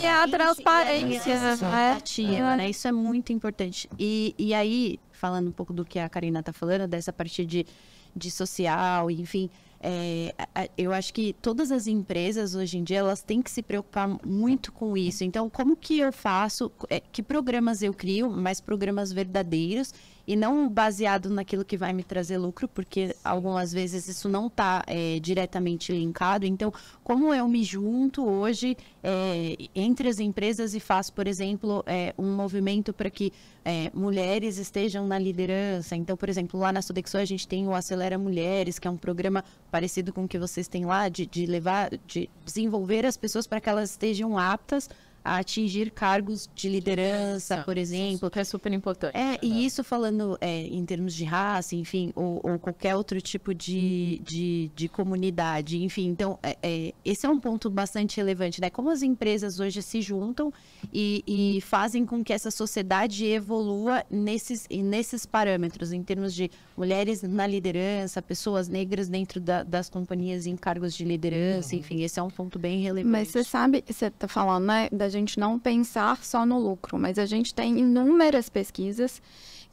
que é a transparência. É, né? Isso é muito importante. E, e aí, falando um pouco do que a Karina está falando, dessa parte de, de social, enfim, é, eu acho que todas as empresas hoje em dia elas têm que se preocupar muito com isso. Então, como que eu faço? É, que programas eu crio? Mais programas verdadeiros e não baseado naquilo que vai me trazer lucro, porque algumas vezes isso não está diretamente linkado. Então, como eu me junto hoje é, entre as empresas e faço, por exemplo, é, um movimento para que é, mulheres estejam na liderança. Então, por exemplo, lá na Sodexo a gente tem o Acelera Mulheres, que é um programa parecido com o que vocês têm lá, de, de levar, de desenvolver as pessoas para que elas estejam aptas a atingir cargos de liderança, por exemplo. Que é super importante. É, e isso falando é, em termos de raça, enfim, ou, ou qualquer outro tipo de, de, de comunidade, enfim. Então, é, é, esse é um ponto bastante relevante, né? Como as empresas hoje se juntam e, e fazem com que essa sociedade evolua nesses, nesses parâmetros, em termos de mulheres na liderança, pessoas negras dentro da, das companhias em cargos de liderança, enfim, esse é um ponto bem relevante. Mas você sabe, você está falando, né, da gente não pensar só no lucro, mas a gente tem inúmeras pesquisas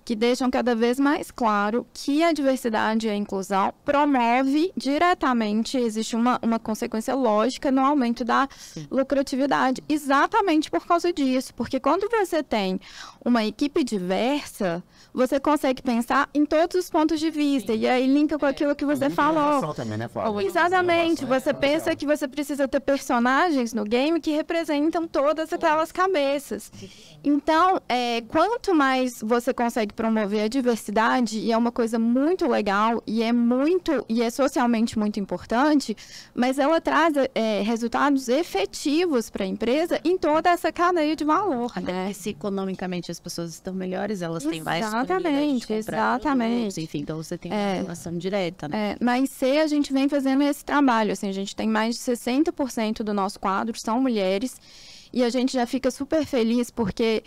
que deixam cada vez mais claro que a diversidade e a inclusão promove diretamente, existe uma, uma consequência lógica no aumento da Sim. lucratividade, exatamente por causa disso, porque quando você tem uma equipe diversa, você consegue pensar em todos os pontos de vista. Sim. E aí linka com aquilo que você falou. Também, né, Exatamente. Você é pensa que você precisa ter personagens no game que representam todas aquelas cabeças. Então, é, quanto mais você consegue promover a diversidade, e é uma coisa muito legal, e é muito, e é socialmente muito importante, mas ela traz é, resultados efetivos para a empresa em toda essa cadeia de valor. Né? Se economicamente as pessoas estão melhores, elas têm mais Exatamente, exatamente. Enfim, então você tem uma é, relação direta, né? É, na IC a gente vem fazendo esse trabalho, assim, a gente tem mais de 60% do nosso quadro são mulheres e a gente já fica super feliz porque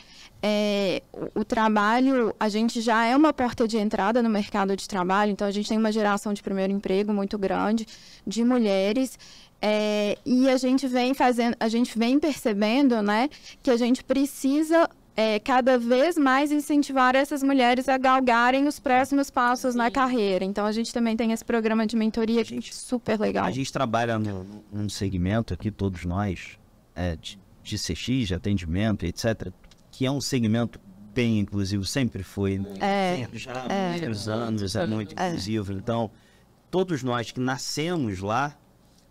é, o, o, trabalho, a gente já é uma porta de entrada no mercado de trabalho, então a gente tem uma geração de primeiro emprego muito grande de mulheres. É, e a gente vem fazendo, a gente vem percebendo, né, que a gente precisa é, cada vez mais incentivar essas mulheres a galgarem os próximos passos Sim. na carreira. Então a gente também tem esse programa de mentoria a gente, super legal. A gente trabalha num segmento aqui, todos nós, é, de, de CX, de atendimento, etc., que é um segmento bem inclusivo, sempre foi. Né? É, já há é, muitos anos é muito é. inclusivo. Então, todos nós que nascemos lá,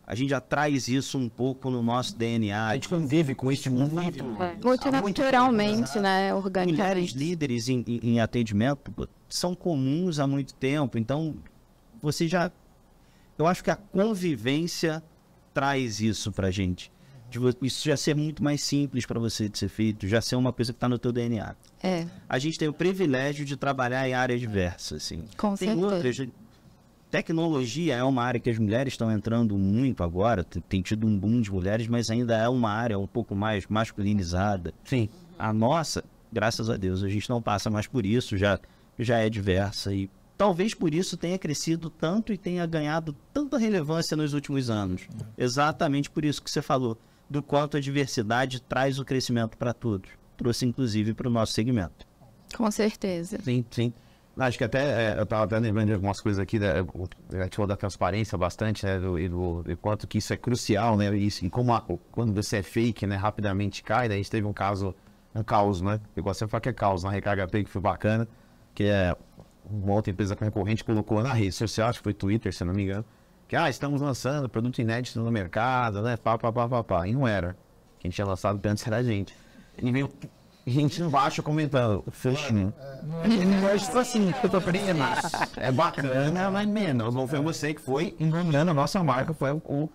a gente já traz isso um pouco no nosso DNA. A gente convive com isso muito, é. muito naturalmente, né? Organicamente. Mulheres líderes em, em, atendimento são comuns há muito tempo, então você já. Eu acho que a convivência traz isso pra gente. Isso já ser muito mais simples para você de ser feito, já ser uma coisa que está no teu DNA. É. A gente tem o privilégio de trabalhar em áreas diversas, assim. Com tem certeza. outras, Tecnologia é uma área que as mulheres estão entrando muito agora, tem tido um boom de mulheres, mas ainda é uma área um pouco mais masculinizada. Sim. A nossa, graças a Deus, a gente não passa mais por isso, já, já é diversa e talvez por isso tenha crescido tanto e tenha ganhado tanta relevância nos últimos anos. Exatamente por isso que você falou, do quanto a diversidade traz o crescimento para todos. Trouxe inclusive para o nosso segmento. Com certeza. Sim, sim. Acho que até, é, eu estava até lembrando de algumas coisas aqui, da, a gente falou da transparência bastante, né, do, e do, do quanto que isso é crucial, né, isso, e como a, quando você é fake, né, rapidamente cai, daí a gente teve um caso, um caos, né, eu gosto sempre de falar que é caos, na Recarga Pay, que foi bacana, que é uma outra empresa concorrente colocou na rede social, acho que foi Twitter, se não me engano, que, ah, estamos lançando produto inédito no mercado, né, pá, pá, pá, pá, pá, e não era, quem tinha lançado antes era a gente. E veio gente embaixo comentando, fechando. É, tipo assim, eu tô prima. É bacana, mas menos. Não foi você que foi enganando a nossa marca, foi o,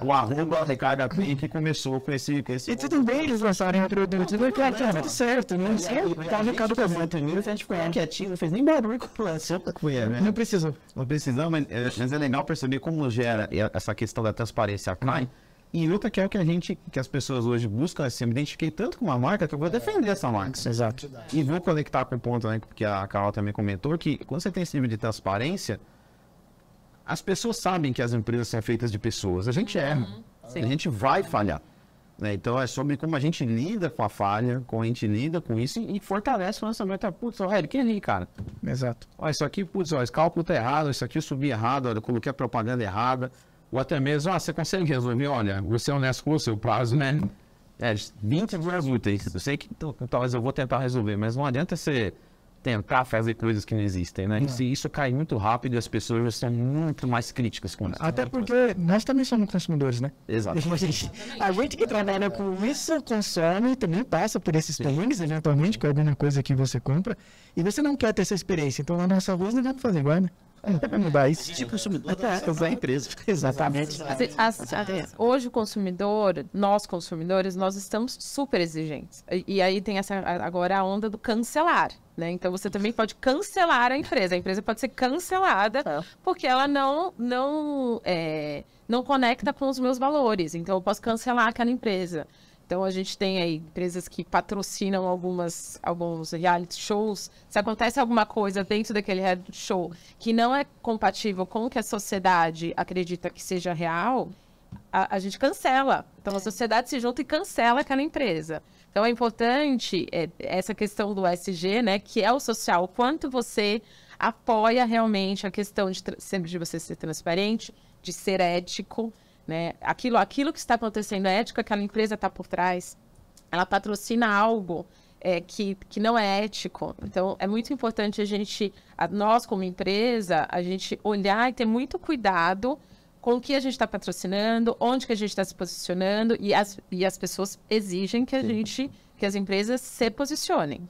o arroba Ricardo que começou com esse, com esse. E tudo bem eles lançarem o produto, tudo tá tudo certo, não sei. Tá no caso do primeiro, a gente foi quietinho, não fez nem barulho com o lance. Né? Não precisou. Não precisou, mas, mas é legal perceber como gera essa questão da transparência cai. E outra que é o que a gente, que as pessoas hoje buscam, assim, eu me identifiquei tanto com uma marca que eu vou defender essa marca. Exato. E vou conectar com o ponto, né, que a Carol também comentou, que quando você tem esse nível de transparência, as pessoas sabem que as empresas são feitas de pessoas. A gente erra. Uhum. A gente vai falhar. Né? Então é sobre como a gente lida com a falha, como a gente lida com isso e, e fortalece o lançamento. Putz, olha, que ali, cara. Exato. Olha, isso aqui, putz, ó, esse cálculo tá errado, isso aqui eu subi errado, olha, eu coloquei a propaganda errada. Ou até mesmo, ah, você consegue resolver, olha, você é honesto com o seu prazo, né? É, 20 dias úteis. Eu sei que então, talvez eu vou tentar resolver, mas não adianta você tentar fazer coisas que não existem, né? Se isso cai muito rápido, as pessoas já são muito mais críticas com isso. Até porque nós também somos consumidores, né? Exato. A gente, a gente que trabalha com isso consome, também passa por esses perrengues, eventualmente, com alguma coisa que você compra, e você não quer ter essa experiência. Então, na nossa rua, não dá pra fazer igual, né? Não dá pra mudar isso. Tipo consumidor da empresa. Exatamente. Se- as- as- hoje o consumidor, nós consumidores, nós estamos super exigentes. E, e aí tem essa agora a onda do cancelar, né? Então você também pode cancelar a empresa. A empresa pode ser cancelada porque ela não não é, não conecta com os meus valores. Então eu posso cancelar aquela empresa. Então a gente tem aí empresas que patrocinam algumas alguns reality shows. Se acontece alguma coisa dentro daquele reality show que não é compatível com o que a sociedade acredita que seja real, a, a gente cancela. Então a sociedade se junta e cancela aquela empresa. Então é importante é, essa questão do SG, né, que é o social, o quanto você apoia realmente a questão de sempre de você ser transparente, de ser ético, né? Aquilo, aquilo que está acontecendo é ético, aquela empresa está por trás, ela patrocina algo é, que, que não é ético. Então, é muito importante a gente, a- nós como empresa, a gente olhar e ter muito cuidado com o que a gente está patrocinando, onde que a gente está se posicionando, e as, e as pessoas exigem que a gente, que as empresas se posicionem.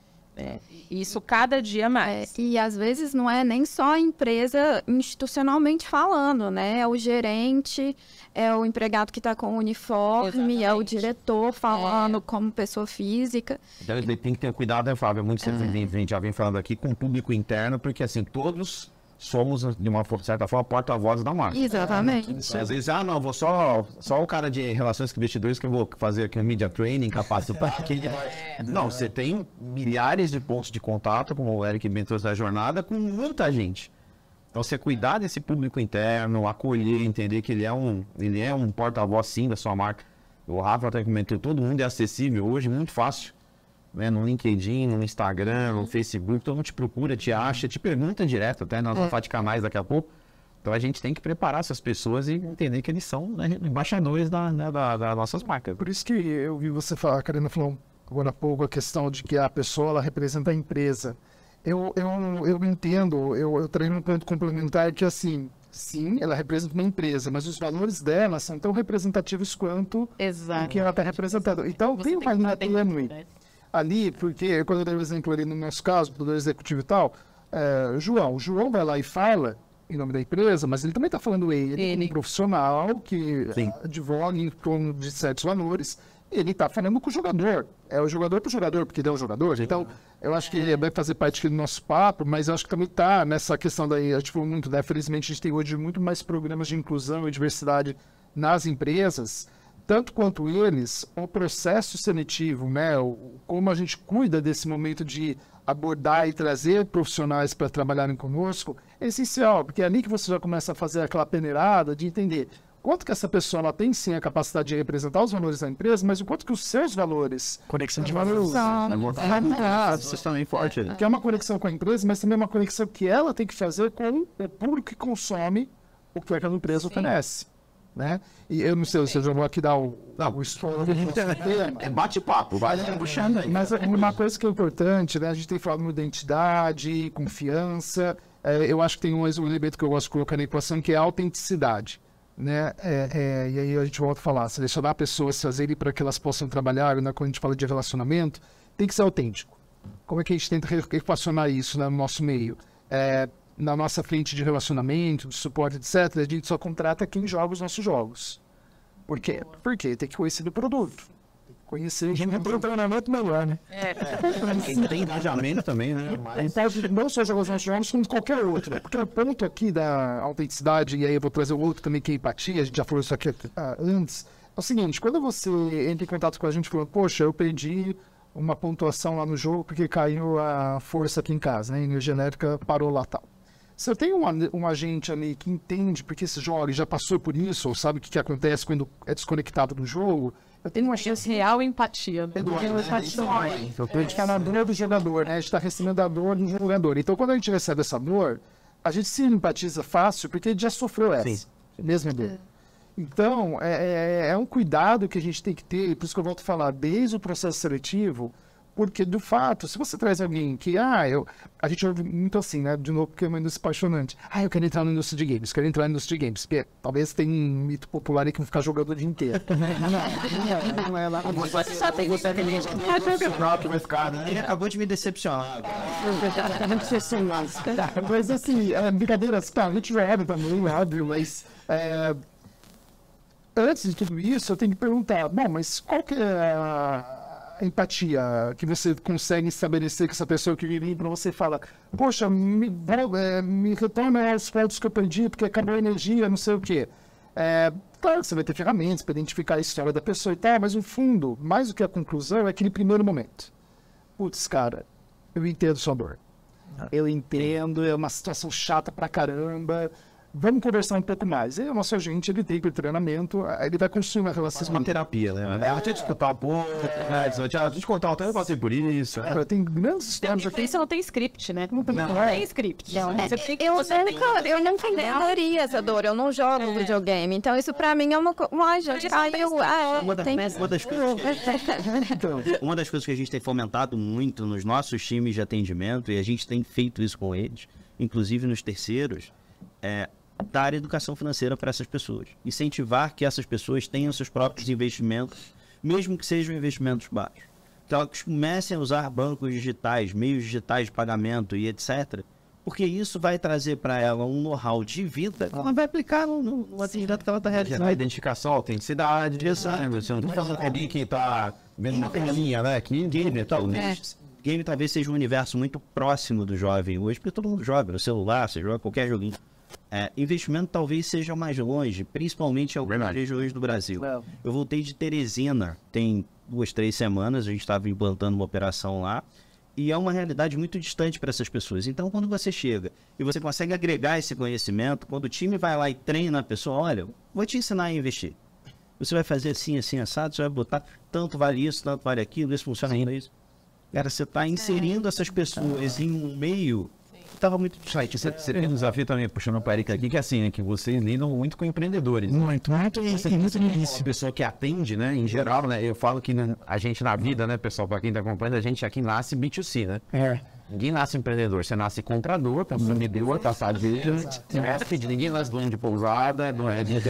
E Isso cada dia É, mais. e às vezes não é nem só a empresa institucionalmente falando, né? É o gerente, é o empregado que está com o uniforme, é o Exatamente. diretor falando como pessoa física. Então, ele tem que ter cuidado, né, Fábio? Muito É. a gente já vem falando aqui com o público interno, porque assim, todos somos, de uma certa forma, porta-voz da marca. Exatamente. Às vezes, ah, não, vou só, só o cara de relações com investidores que eu vou fazer aqui um media training, capacitar aqui. <laughs> Não, você tem milhares de pontos de contato, como o Eric bem trouxe da jornada, com muita gente. Então, você cuidar desse público interno, acolher, entender que ele é um, ele é um porta-voz, sim, da sua marca. O Rafa até comentou, todo mundo é acessível hoje, muito fácil. Né? No LinkedIn, no Instagram, no Facebook, todo mundo te procura, te acha, te pergunta direto, até nós vamos falar de canais daqui a pouco. Então a gente tem que preparar essas pessoas e entender que eles são né, embaixadores da, né, da- das nossas marcas. Por isso que eu vi você falar, a Karina falou agora há pouco, a questão de que a pessoa ela representa a empresa. Eu, eu, eu entendo, eu, eu treino um ponto complementar que assim, sim, ela representa uma empresa, mas os valores dela são tão representativos quanto o que ela está representando. Então tem uma linha tênue? Ali, porque quando eu dei o exemplo ali no nosso caso, do executivo e tal, é, João, o João vai lá e fala em nome da empresa, mas ele também está falando ele, ele. Ele. um profissional que Sim. advoga em torno de certos valores, ele está falando com o jogador. É o jogador para o jogador, porque ele é um jogador. Então, eu acho que ele vai fazer parte aqui do nosso papo, mas eu acho que também está nessa questão daí. A gente falou muito, né? Felizmente, a gente tem hoje muito mais programas de inclusão e diversidade nas empresas tanto quanto eles, o processo seletivo, né, o, como a gente cuida desse momento de abordar e trazer profissionais para trabalharem conosco, é essencial, porque é ali que você já começa a fazer aquela peneirada de entender quanto que essa pessoa ela tem sim a capacidade de representar os valores da empresa, mas o quanto que os seus valores Conexão de valores vocês também forte. né? que é uma conexão com a empresa, mas também é uma conexão que ela tem que fazer com o público que consome o que aquela empresa oferece. Né? E eu não sei se eu já vou aqui dar o, o nosso <laughs> tema. É bate-papo, vai puxando aí. Mas uma coisa que é importante, né? A gente tem falado de identidade, confiança. É, eu acho que tem um, um elemento que eu gosto de colocar na equação que é a autenticidade. Né? É, é, e aí a gente volta a falar, selecionar pessoas, fazerem para que elas possam trabalhar, né? quando a gente fala de relacionamento, tem que ser autêntico. Como é que a gente tenta equacionar isso né, no nosso meio? É, na nossa frente de relacionamento, de suporte, etc., a gente só contrata quem joga os nossos jogos. Por quê? Porque tem que conhecer do produto. Tem que conhecer quem é Treinamento melhor, né? <laughs> Quem tem engajamento também, né? Mas... então, não só jogar os nossos jogos, como qualquer outro. Porque o ponto aqui da autenticidade, e aí eu vou trazer o outro também, que é empatia, a gente já falou isso aqui ah, antes, é o seguinte, quando você entra em contato com a gente falando, poxa, eu perdi uma pontuação lá no jogo porque caiu a força aqui em casa, né? A energia elétrica parou lá tal. Se eu tenho um, um agente ali que entende porque esse jogo já passou por isso, ou sabe o que, que acontece quando é desconectado do jogo, eu tenho uma chance Real empatia. né? Eduardo, eu tô de na dor do jogador, né? A gente está recebendo a dor do jogador. Então, quando a gente recebe essa dor, a gente se empatiza fácil porque a gente já sofreu essa. Sim. Mesma dor. Então, é, é- é um cuidado que a gente tem que ter, por isso que eu volto a falar, desde o processo seletivo, Porque, de fato, se você traz alguém que, ah, eu. A gente ouve muito assim, né? De novo, porque é uma indústria apaixonante. Ah, eu quero entrar na indústria de games, quero entrar na indústria de games. Porque talvez tenha um mito popular aí que vai ficar jogando o dia inteiro. <laughs> não é lá. Você só tem você tem Ele acabou de me decepcionar. Mas assim, é, brincadeiras, tá, a gente é também, óbvio, mas. é, antes de tudo isso, eu tenho que perguntar, bom, mas qual que é a empatia que você consegue estabelecer com essa pessoa que vem para você fala, poxa, me, é, me retorna os pontos que eu perdi porque acabou a energia, não sei o quê. É, claro que você vai ter ferramentas para identificar a história da pessoa e tal, mas o fundo, mais do que a conclusão, é aquele primeiro momento. Putz, cara, eu entendo sua dor. Eu entendo, é uma situação chata pra caramba. Vamos conversar um pouco mais. E o nosso agente, ele tem o treinamento, ele vai construir uma relação. uma terapia, né? É, deixa eu te escutar um pouco, né? Deixa eu te- deixa eu te contar um tanto, eu passei por isso. né? Cara, tem grandes histórias aqui. Isso não tem script, né? Não, tem script. Não, Você tem que- eu, você tem nunca, eu nunca entenderia essa dor, eu não jogo videogame. Então, isso pra mim é uma coisa. Mas já caiu. Ah, Uma, é, da- tem... uma das coisas que, uma das coisas que a gente tem fomentado muito nos nossos times de atendimento, e a gente tem feito isso com eles, inclusive nos terceiros, é dar educação financeira para essas pessoas. Incentivar que essas pessoas tenham seus próprios investimentos, mesmo que sejam investimentos baixos. Que elas comecem a usar bancos digitais, meios digitais de pagamento e etc. Porque isso vai trazer para ela um know-how de vida que ela vai aplicar no, no, no atendimento que ela está realizando. A identificação, autenticidade, né? Você não tá falando ali quem tá vendo uma telinha, né? Aqui, game, tal. Game talvez seja um universo muito próximo do jovem hoje, porque todo mundo joga no celular, você joga qualquer joguinho. É, investimento talvez seja mais longe, principalmente em algumas regiões do Brasil. Eu voltei de Teresina tem duas, três semanas, a gente estava implantando uma operação lá, e é uma realidade muito distante para essas pessoas. Então, quando você chega e você consegue agregar esse conhecimento, quando o time vai lá e treina a pessoa, olha, vou te ensinar a investir. Você vai fazer assim, assim, assado, você vai botar tanto vale isso, tanto vale aquilo, isso funciona ainda isso. Cara, você está inserindo essas pessoas em um meio estava muito distante. Você, você tem um desafio também, puxando para Erika aqui, que é assim, né? Que vocês lidam muito com empreendedores. né? Muito, muito e, e muito início. pessoa que atende, né? Em geral, né? Eu falo que né, a gente na vida, né, pessoal, para quem tá acompanhando, a gente aqui nasce B2C, né? É. Ninguém nasce empreendedor, você nasce comprador, consumidor, caçadeiro, hóspede, ninguém nasce dono de pousada, não é de... <laughs>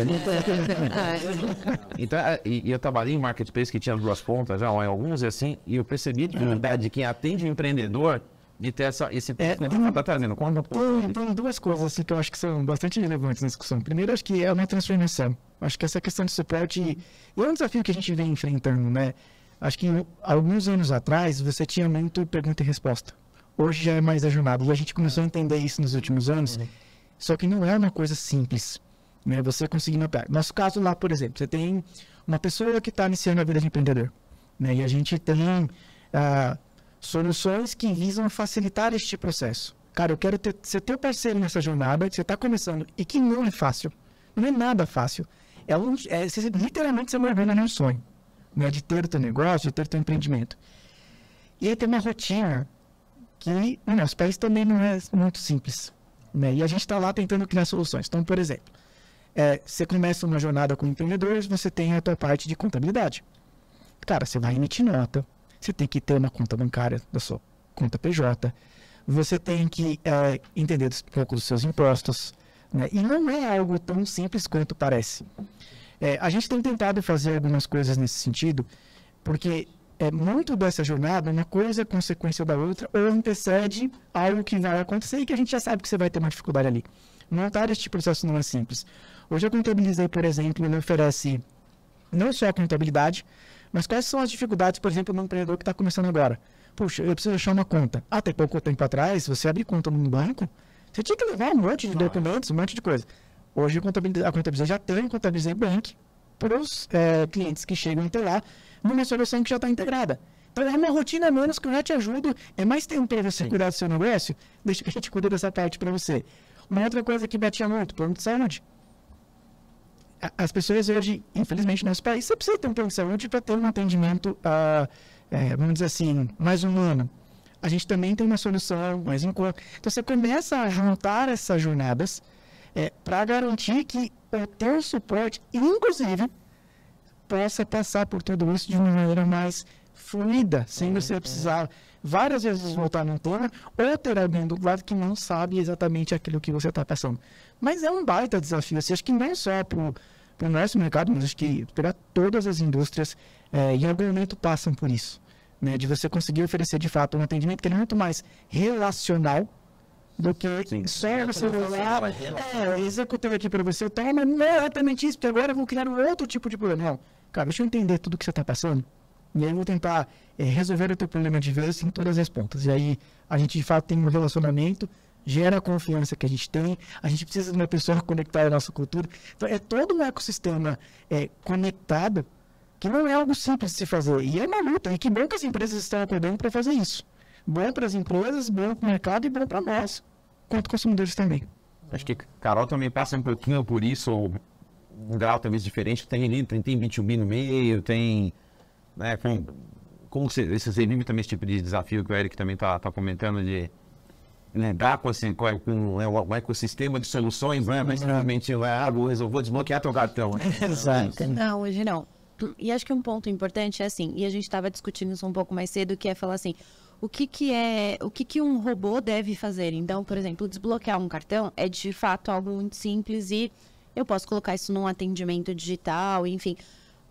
Então, é, e, e eu trabalhei em marketplace que tinha duas pontas já, ó, em alguns e assim, e eu percebi de quem atende o empreendedor de ter essa, esse... É, né, tá trazendo pô, Tem, tem duas coisas assim, que eu acho que são bastante relevantes na discussão. Primeiro, acho que é uma transformação. Acho que essa questão de suporte é um desafio que a gente vem enfrentando, né? Acho que alguns anos atrás você tinha muito pergunta e resposta. Hoje já é mais ajunado. E a gente começou a entender isso nos últimos anos. Só que não é uma coisa simples. Né? Você conseguir mapear. Nosso caso lá, por exemplo, você tem uma pessoa que está iniciando a vida de empreendedor. Né? E a gente tem ah, soluções que visam facilitar este processo. Cara, eu quero ter, ser teu parceiro nessa jornada que você está começando e que não é fácil. Não é nada fácil. É, um, é você, literalmente você mergulha num sonho. Né? De ter teu negócio, de ter teu empreendimento. E aí tem uma rotina que né, os pés também não é muito simples. Né? E a gente está lá tentando criar soluções. Então, por exemplo, é, você começa uma jornada como empreendedor, você tem a tua parte de contabilidade. Cara, você vai emitir nota, você tem que ter uma conta bancária da sua conta PJ, você tem que é, entender um pouco dos seus impostos, né? e não é algo tão simples quanto parece. É, a gente tem tentado fazer algumas coisas nesse sentido, porque é muito dessa jornada, uma coisa é consequência da outra, ou antecede algo que vai acontecer e que a gente já sabe que você vai ter uma dificuldade ali. Montar este processo não é simples. Hoje eu contabilizei, por exemplo, ele oferece não só a contabilidade, mas quais são as dificuldades, por exemplo, no empreendedor que está começando agora? Puxa, eu preciso achar uma conta. Até pouco tempo atrás, você abrir conta num banco, você tinha que levar um monte de documentos, um monte de coisa. Hoje a contabilidade, a contabilidade já tem contabilizei bank para os é, clientes que chegam até lá numa solução que já está integrada. Então é uma rotina a menos que eu já te ajudo. É mais tempo para você cuidar do seu negócio, deixa que a gente cuida dessa parte para você. Uma outra coisa que batia muito, plano de saúde. As pessoas hoje, infelizmente, no nosso país, você precisa ter um plano de saúde para ter um atendimento, ah, é, vamos dizer assim, mais humano. A gente também tem uma solução mais um corpo. Então você começa a juntar essas jornadas para garantir que o teu suporte, inclusive, possa passar por tudo isso de uma maneira mais fluida, sem você precisar várias vezes voltar num tema ou ter alguém do lado que não sabe exatamente aquilo que você está pensando. Mas é um baita desafio, assim, acho que não só para o nosso mercado, mas acho que para todas as indústrias, é, em algum momento passam por isso. Né, de você conseguir oferecer de fato um atendimento que é muito mais relacional do que Sim. só você falar, é, executei aqui para você, tá, mas não é exatamente isso, porque agora eu vou criar um outro tipo de problema. Não, cara, deixa eu entender tudo que você está passando. E aí eu vou tentar é, resolver o teu problema de vez em todas as pontas. E aí a gente de fato tem um relacionamento, gera a confiança que a gente tem, a gente precisa de uma pessoa conectada à nossa cultura. Então é todo um ecossistema é, conectado que não é algo simples de se fazer. E é uma luta, e que bom que as empresas estão acordando para fazer isso. Bom para as empresas, bom para o mercado e bom para nós, quanto consumidores também. Acho que Carol também passa um pouquinho por isso, um grau talvez diferente. Tem, tem, tem B2B no meio, tem né, com, como você, esse seria também esse tipo de desafio que o Eric também está tá comentando de né, dar com, assim, com, com né, o ecossistema de soluções, né, mas simplesmente ah, vou resolver desbloquear teu cartão. <laughs> Exato. Não, hoje não. E acho que um ponto importante é assim, e a gente estava discutindo isso um pouco mais cedo, que é falar assim, o que, que é, o que, que um robô deve fazer? Então, por exemplo, desbloquear um cartão é de fato algo muito simples e eu posso colocar isso num atendimento digital, enfim.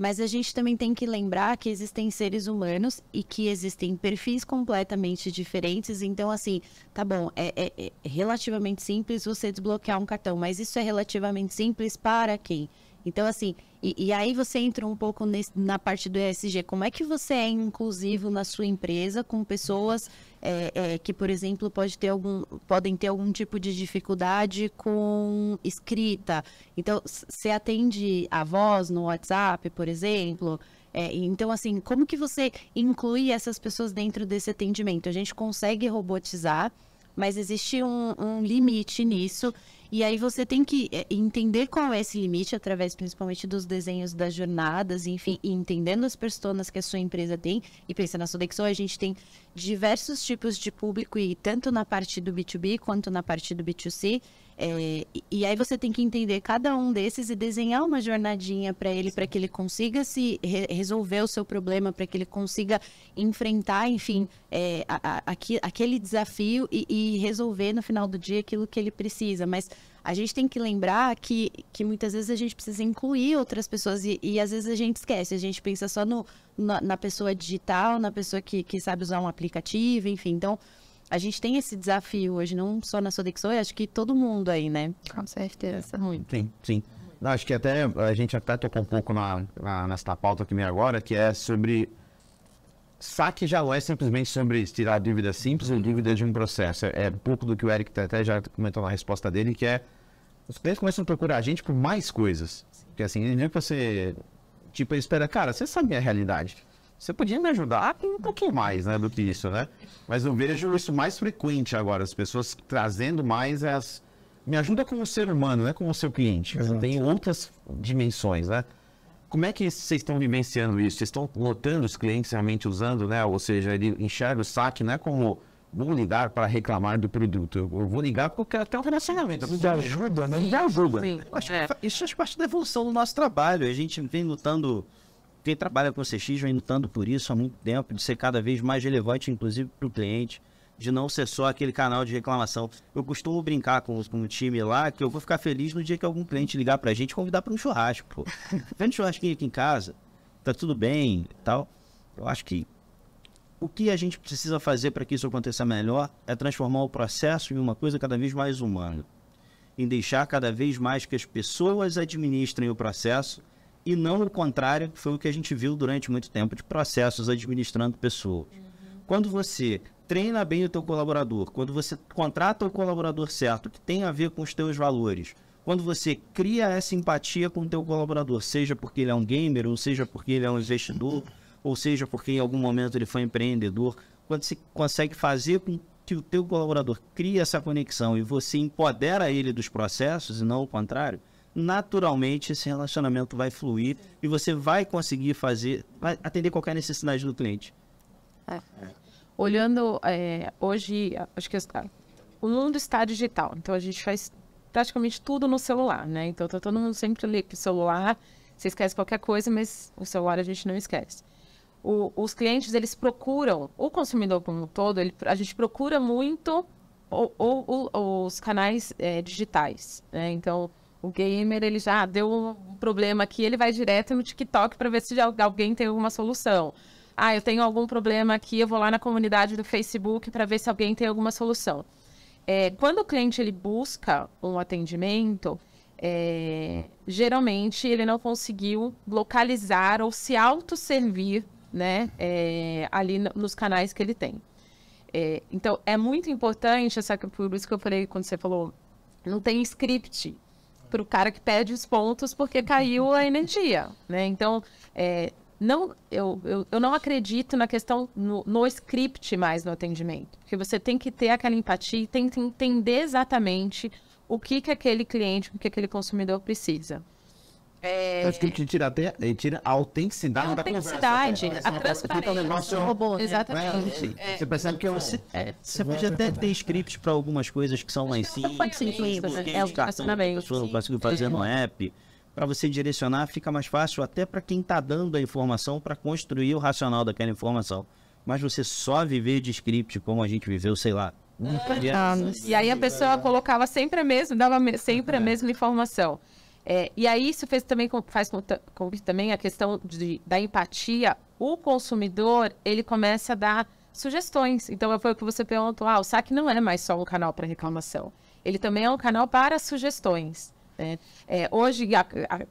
Mas a gente também tem que lembrar que existem seres humanos e que existem perfis completamente diferentes. Então, assim, tá bom, é, é, é relativamente simples você desbloquear um cartão, mas isso é relativamente simples para quem? Então, assim, e, e, aí você entra um pouco nesse, na parte do ESG. Como é que você é inclusivo na sua empresa com pessoas é, é, que, por exemplo, pode ter algum, podem ter algum tipo de dificuldade com escrita? Então, você atende a voz no WhatsApp, por exemplo? É, então, assim, como que você inclui essas pessoas dentro desse atendimento? A gente consegue robotizar, mas existe um, um limite nisso. E aí você tem que é, entender qual é esse limite através principalmente dos desenhos das jornadas, enfim, e entendendo as personas que a sua empresa tem. E pensa na Sodexo, a gente tem diversos tipos de público e tanto na parte do B2B quanto na parte do B2C. É, e aí você tem que entender cada um desses e desenhar uma jornadinha para ele, para que ele consiga se re resolver o seu problema, para que ele consiga enfrentar, enfim, é, a, a, aquele desafio e, e resolver no final do dia aquilo que ele precisa. Mas a gente tem que lembrar que, que muitas vezes a gente precisa incluir outras pessoas e, e às vezes a gente esquece, a gente pensa só no, na, na pessoa digital, na pessoa que, que sabe usar um aplicativo, enfim. Então, a gente tem esse desafio hoje, não só na Sodexo, acho que todo mundo aí, né? Com certeza. Muito. Sim, sim. Não, acho que até a gente até tocou um pouco na, na, nesta pauta aqui agora, que é sobre. Saque já não é simplesmente sobre tirar dívida simples ou dívida de um processo. É um pouco do que o Eric até já comentou na resposta dele, que é. Os clientes começam a procurar a gente por mais coisas. Porque assim, nem que você. Tipo, ele espera, cara, você sabe a realidade você podia me ajudar com um pouquinho mais, né, do que isso, né? Mas eu vejo isso mais frequente agora, as pessoas trazendo mais as... Me ajuda como ser humano, não é como seu cliente. Exato. Tem outras dimensões, né? Como é que vocês estão vivenciando isso? Vocês estão notando os clientes realmente usando, né? Ou seja, ele enxerga o saque, não é como vou ligar para reclamar do produto. Eu vou ligar porque eu quero ter um relacionamento. Isso ajuda, né? Já ajuda. Sim, é. Isso faz parte da evolução do nosso trabalho. A gente vem lutando quem trabalha com CX vem lutando por isso há muito tempo, de ser cada vez mais relevante, inclusive para o cliente, de não ser só aquele canal de reclamação. Eu costumo brincar com, com o time lá que eu vou ficar feliz no dia que algum cliente ligar para a gente e convidar para um churrasco. Pô. <laughs> Vendo churrasquinho aqui em casa, tá tudo bem e tal. Eu acho que o que a gente precisa fazer para que isso aconteça melhor é transformar o processo em uma coisa cada vez mais humana. Em deixar cada vez mais que as pessoas administrem o processo e não o contrário, que foi o que a gente viu durante muito tempo de processos administrando pessoas. Uhum. Quando você treina bem o teu colaborador, quando você contrata o colaborador certo, que tem a ver com os teus valores, quando você cria essa empatia com o teu colaborador, seja porque ele é um gamer, ou seja porque ele é um investidor, ou seja porque em algum momento ele foi empreendedor, quando você consegue fazer com que o teu colaborador crie essa conexão e você empodera ele dos processos e não o contrário, naturalmente esse relacionamento vai fluir e você vai conseguir fazer, vai atender qualquer necessidade do cliente. É. Olhando é, hoje, acho que o mundo está digital, então a gente faz praticamente tudo no celular, né? Então tá todo mundo sempre ali com o celular, você esquece qualquer coisa, mas o celular a gente não esquece. o- os clientes eles procuram, o consumidor como um todo, ele- a gente procura muito o- o- o- os canais eh, digitais, né? Então, o gamer ele já deu um problema aqui, ele vai direto no TikTok para ver se al- alguém tem alguma solução. Ah, eu tenho algum problema aqui, eu vou lá na comunidade do Facebook para ver se alguém tem alguma solução. É, quando o cliente ele busca um atendimento, é, geralmente ele não conseguiu localizar ou se autosservir né, é, ali no- nos canais que ele tem. É, então, é muito importante, essa, por isso que eu falei quando você falou, não tem script para o cara que pede os pontos porque caiu a energia, né? Então, é, não, eu, eu, eu não acredito na questão no, no script mais no atendimento, porque você tem que ter aquela empatia, tem que entender exatamente o que que aquele cliente, o que aquele consumidor precisa. É, Acho que ele tira até ele tira a autenticidade da conversa. autenticidade, até. a transparência. um negócio- robô, né? exatamente. É, Você percebe que é um... É, você pode até ter scripts para algumas coisas que são mais simples, sim, sim, porque é o relacionamento, a sim. conseguiu fazer no app. Para você direcionar, fica mais fácil até para quem está dando a informação para construir o racional daquela informação. Mas você só viver de script como a gente viveu, sei lá, um dia, E aí a pessoa colocava sempre a mesma, dava sempre a mesma informação. É, e aí isso fez também faz com, com também a questão de, da empatia, o consumidor ele começa a dar sugestões. Então foi o que você perguntou, ah, o saque não é mais só um canal para reclamação, ele também é um canal para sugestões. né? É, hoje a- a-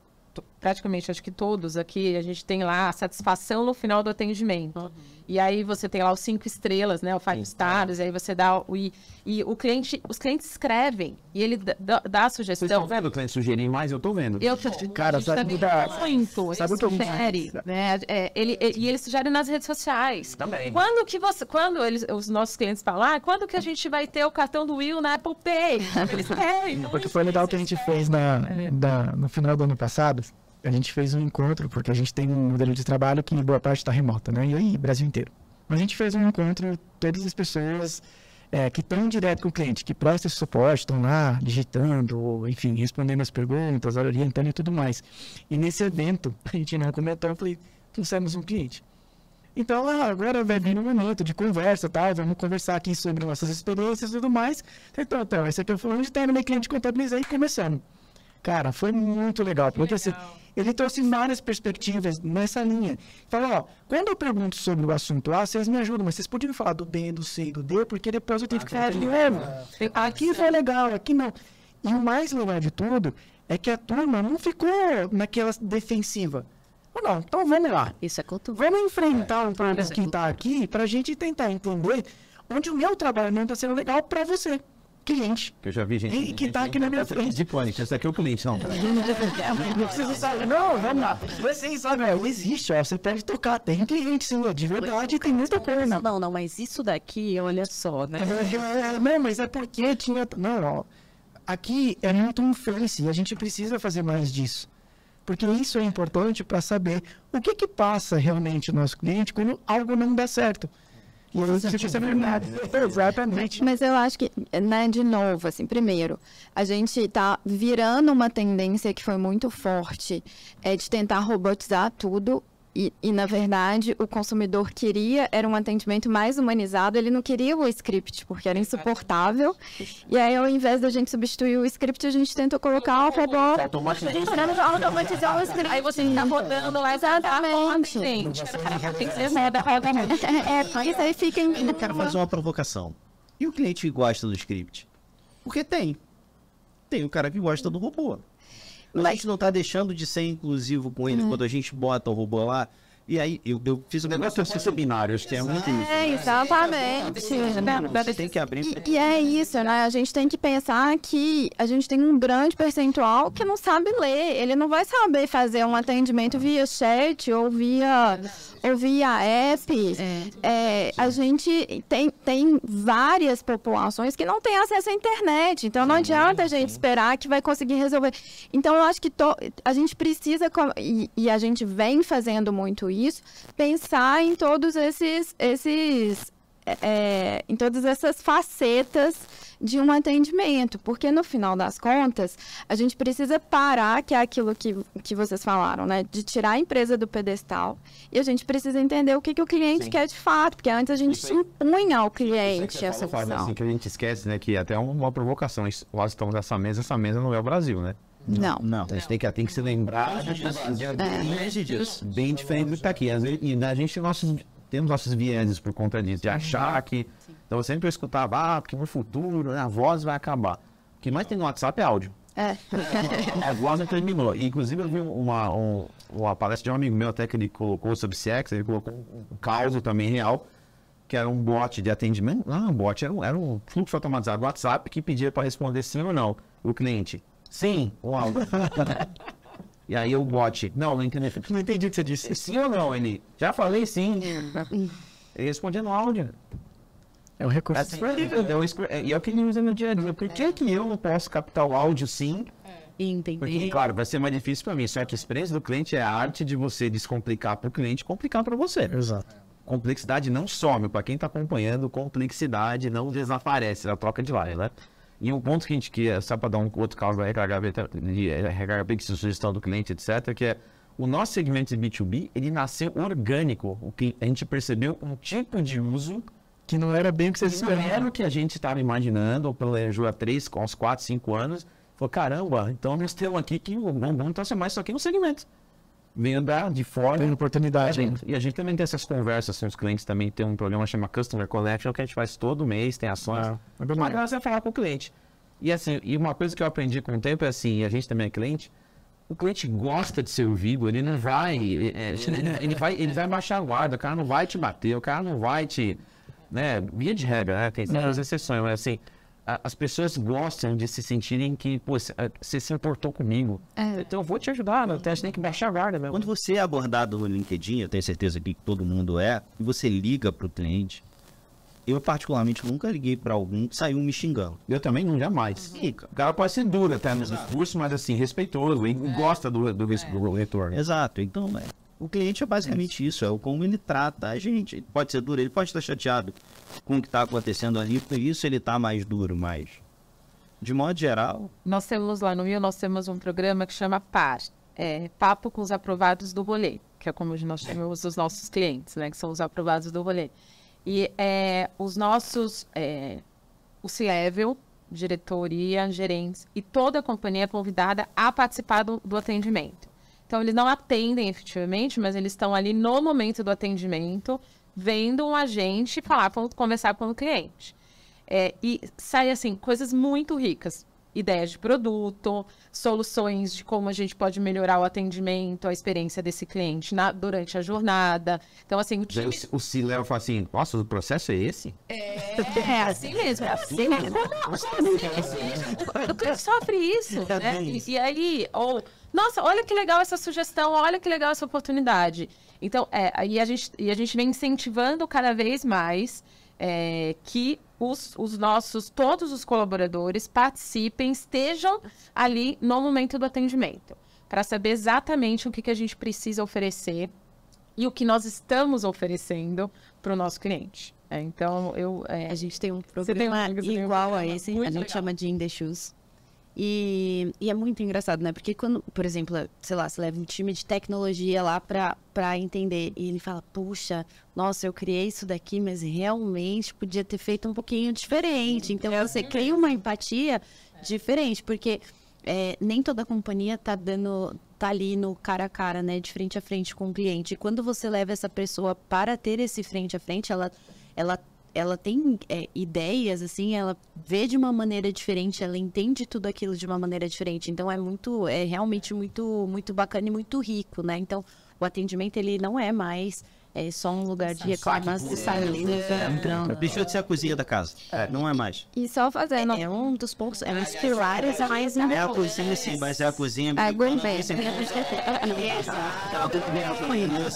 praticamente acho que todos aqui a gente tem lá a satisfação no final do atendimento. E aí você tem lá os cinco estrelas, né? O five stars, e aí você dá o e, e o cliente, os clientes escrevem e ele dá, a Vocês estão sugestão. vendo o cliente sugerir mais? Eu tô vendo. Eu Cara, a gente sabe da- faz muito. sabe o que eu- sugere, né? É, ele, e e ele sugere nas redes sociais. Também. Quando que você, quando eles, os nossos clientes falam, ah, quando que a gente vai ter o cartão do Will na Apple Pay? <laughs> Eles querem. Porque foi legal que a gente fez na, da- no final do ano passado. A gente fez um encontro, porque a gente tem um modelo de trabalho que boa parte está remota, né? E aí, Brasil inteiro. Mas a gente fez um encontro, todas as pessoas é, que estão direto com o cliente, que prestam suporte, estão lá digitando, enfim, respondendo as perguntas, orientando e tudo mais. E nesse evento, <laughs> a gente não comentou, eu falei, trouxemos um cliente. Então, ah, agora vai vir um minuto de conversa, tá? Vamos conversar aqui sobre nossas experiências e tudo mais. Então, então esse aqui é o fulano de terminei cliente contabilizei e começando. Cara, foi muito legal, porque assim, ele trouxe várias perspectivas nessa linha. Falou, ó, quando eu pergunto sobre o assunto A, vocês me ajudam, mas vocês podiam falar do B, do C e do D, porque depois eu tenho que ficar vendo. Aqui foi legal, aqui não. E o mais legal de tudo é que a turma não ficou naquela defensiva. Ou não, então vamos lá. Isso é cultura. Vamos enfrentar um problema que está aqui para a gente tentar entender onde o meu trabalho não está sendo legal para você, cliente. Que eu já vi gente. E que tá aqui na minha frente. De pânico, esse aqui é o cliente, não. Vocês <laughs> sabem, não, vamos lá. Vocês sabem, é, existe, ó, você pode tocar, tem cliente, sim, ó, de verdade, tem muita coisa. Não, não, mas isso daqui, olha só, né? É, Não, mas é porque tinha. Não, ó. Aqui é muito um face e a gente precisa fazer mais disso. Porque isso é importante para saber o que que passa realmente no nosso cliente quando algo não dá certo. Exatamente. Mas eu acho que, né, de novo, assim, primeiro, a gente tá virando uma tendência que foi muito forte, é de tentar robotizar tudo. E, e, na verdade, o consumidor queria, era um atendimento mais humanizado, ele não queria o script, porque era insuportável. E aí, ao invés da gente substituir o script, a gente tentou colocar o robô. Automatizar o script. Aí você tá rodando lá Exatamente. Que ser É, isso aí fica em. Eu quero fazer uma provocação. E o cliente que gosta do script? Porque tem. Tem o cara que gosta do robô. A gente não tá deixando de ser inclusivo com ele quando a gente bota o robô lá. E aí, eu, eu fiz um O negócio é ser seminário, acho que é muito isso. É, exatamente. Tem que abrir. E, e é isso, né? A gente tem que pensar que a gente tem um grande percentual que não sabe ler. Ele não vai saber fazer um atendimento via chat ou via, ou via app. É, a gente tem, tem várias populações que não têm acesso à internet. Então não adianta a gente esperar que vai conseguir resolver. Então eu acho que to- a gente precisa, e, e a gente vem fazendo muito isso, pensar em todos esses, esses é, em todas essas facetas de um atendimento, porque no final das contas, a gente precisa parar, que é aquilo que, que vocês falaram, né? De tirar a empresa do pedestal e a gente precisa entender o que, que o cliente Sim. quer de fato, porque antes a gente impunha ao cliente essa Fala, opção. assim, que a gente esquece, né? Que até é uma provocação. Nós estamos nessa mesa, essa mesa não é o Brasil, né? Não. Não. A gente tem que, tem que se lembrar de É. bem diferente do que está aqui. E a gente nossos, temos nossos vieses por conta disso, de achar que. Então eu sempre escutava, ah, porque no futuro né, a voz vai acabar. O que mais tem no WhatsApp é áudio. É. <laughs> A voz não terminou. E, Inclusive, eu vi uma, um- uma palestra de um amigo meu até que ele colocou sobre CX, ele colocou um, um caso também real, que era um bot de atendimento. Não, um bot, era um, era um fluxo automatizado do WhatsApp que pedia para responder sim ou não. O cliente, sim, o áudio. <laughs> e aí o bot, não, não entendi. Não entendi o que você disse. Sim ou não? Ele, já falei sim. Ele respondia no áudio. É um recurso. Assim, eu escre- E é o que ele usa no dia a dia. Por que, que eu não posso captar o áudio sim E entender. porque, claro, vai ser mais difícil para mim. Só que a experiência do cliente é a arte de você descomplicar para o cliente complicar para você. Exato. Complexidade não some. Para quem está acompanhando, complexidade não desaparece. Ela troca de lado, né? E um ponto que a gente quer, só para dar um outro caso da RHB, de RHB, que é sugestão do cliente, etc., que é o nosso segmento de B2B, ele nasceu orgânico. O que a gente percebeu um tipo de uso Que não era bem o que vocês não era esperavam. o que a gente estava imaginando, ou planejou há três, com uns 4, 5 anos. Falou, caramba, então nós temos aqui que vamos, vamos transformar isso aqui no segmento. Venda de fora. Tem oportunidade. E a gente também tem essas conversas com os clientes, também tem um programa chamado Customer Connection, que a gente faz todo mês, tem ações. Ah, é bem Uma legal. delas é falar com o cliente. E assim, e uma coisa que eu aprendi com o tempo é assim, e a gente também é cliente, o cliente gosta de ser ouvido, ele não vai, é, é, <laughs> ele vai, ele vai baixar a guarda, o cara não vai te bater, o cara não vai te, né, via de regra, né, tem certas exceções, mas assim, a- as pessoas gostam de se sentirem que, pô, você você se importou comigo, É. então eu vou te ajudar, né, então a gente tem que baixar a guarda mesmo. Quando você é abordado no LinkedIn, eu tenho certeza que todo mundo é, e você liga para o cliente, eu particularmente nunca liguei para algum que saiu me xingando. Eu também não, jamais. O cara pode ser duro até nos discursos, mas assim, respeitoso, e gosta do, do, do retorno. Exato. Então, é, o cliente é basicamente isso, é o como ele trata a gente. Ele pode ser duro, ele pode estar chateado com o que está acontecendo ali, por isso ele está mais duro, mas de modo geral, Nós temos lá no Rio, nós temos um programa que chama PAR, é, Papo com os Aprovados do Rolê, que é como nós chamamos os nossos clientes, né, que são os aprovados do rolê. E é, os nossos, é, o C-Level, diretoria, gerentes e toda a companhia é convidada a participar do, do atendimento. Então, eles não atendem efetivamente, mas eles estão ali no momento do atendimento, vendo um agente falar, conversar com o cliente. É, e sai assim, coisas muito ricas. Ideias de produto, soluções de como a gente pode melhorar o atendimento, a experiência desse cliente na- durante a jornada. Então, assim, o time. o, o C-Level fala assim, nossa, o processo é esse? É assim mesmo, é assim mesmo. O cliente sofre isso, né? E, e aí, ou, nossa, olha que legal essa sugestão, olha que legal essa oportunidade. Então, é, aí a gente, e a gente vem incentivando cada vez mais é, que os, os nossos, todos os colaboradores participem, estejam ali no momento do atendimento, para saber exatamente o que, que a gente precisa oferecer e o que nós estamos oferecendo para o nosso cliente. É, então, eu. é, A gente tem um tem um programa você tem um igual a programa esse, a gente legal. chama de In The Shoes. E, e é muito engraçado, né? Porque quando, por exemplo, sei lá, você leva um time de tecnologia lá pra, pra entender e ele fala, puxa, nossa, eu criei isso daqui, mas realmente podia ter feito um pouquinho diferente. Então você cria uma empatia diferente, porque é, nem toda companhia tá dando tá ali no cara a cara, né, de frente a frente com o cliente. E quando você leva essa pessoa para ter esse frente a frente, ela ela ela tem é, ideias assim, ela vê de uma maneira diferente, ela entende tudo aquilo de uma maneira diferente. Então é muito é realmente muito muito bacana e muito rico, né? Então o atendimento ele não é mais é só um lugar de reclamação. Então, deixou de ser a cozinha da casa. Não é mais. E só fazendo. é um dos pontos, é um dos pilares mais É a cozinha sim, mas é a cozinha. Aguentei.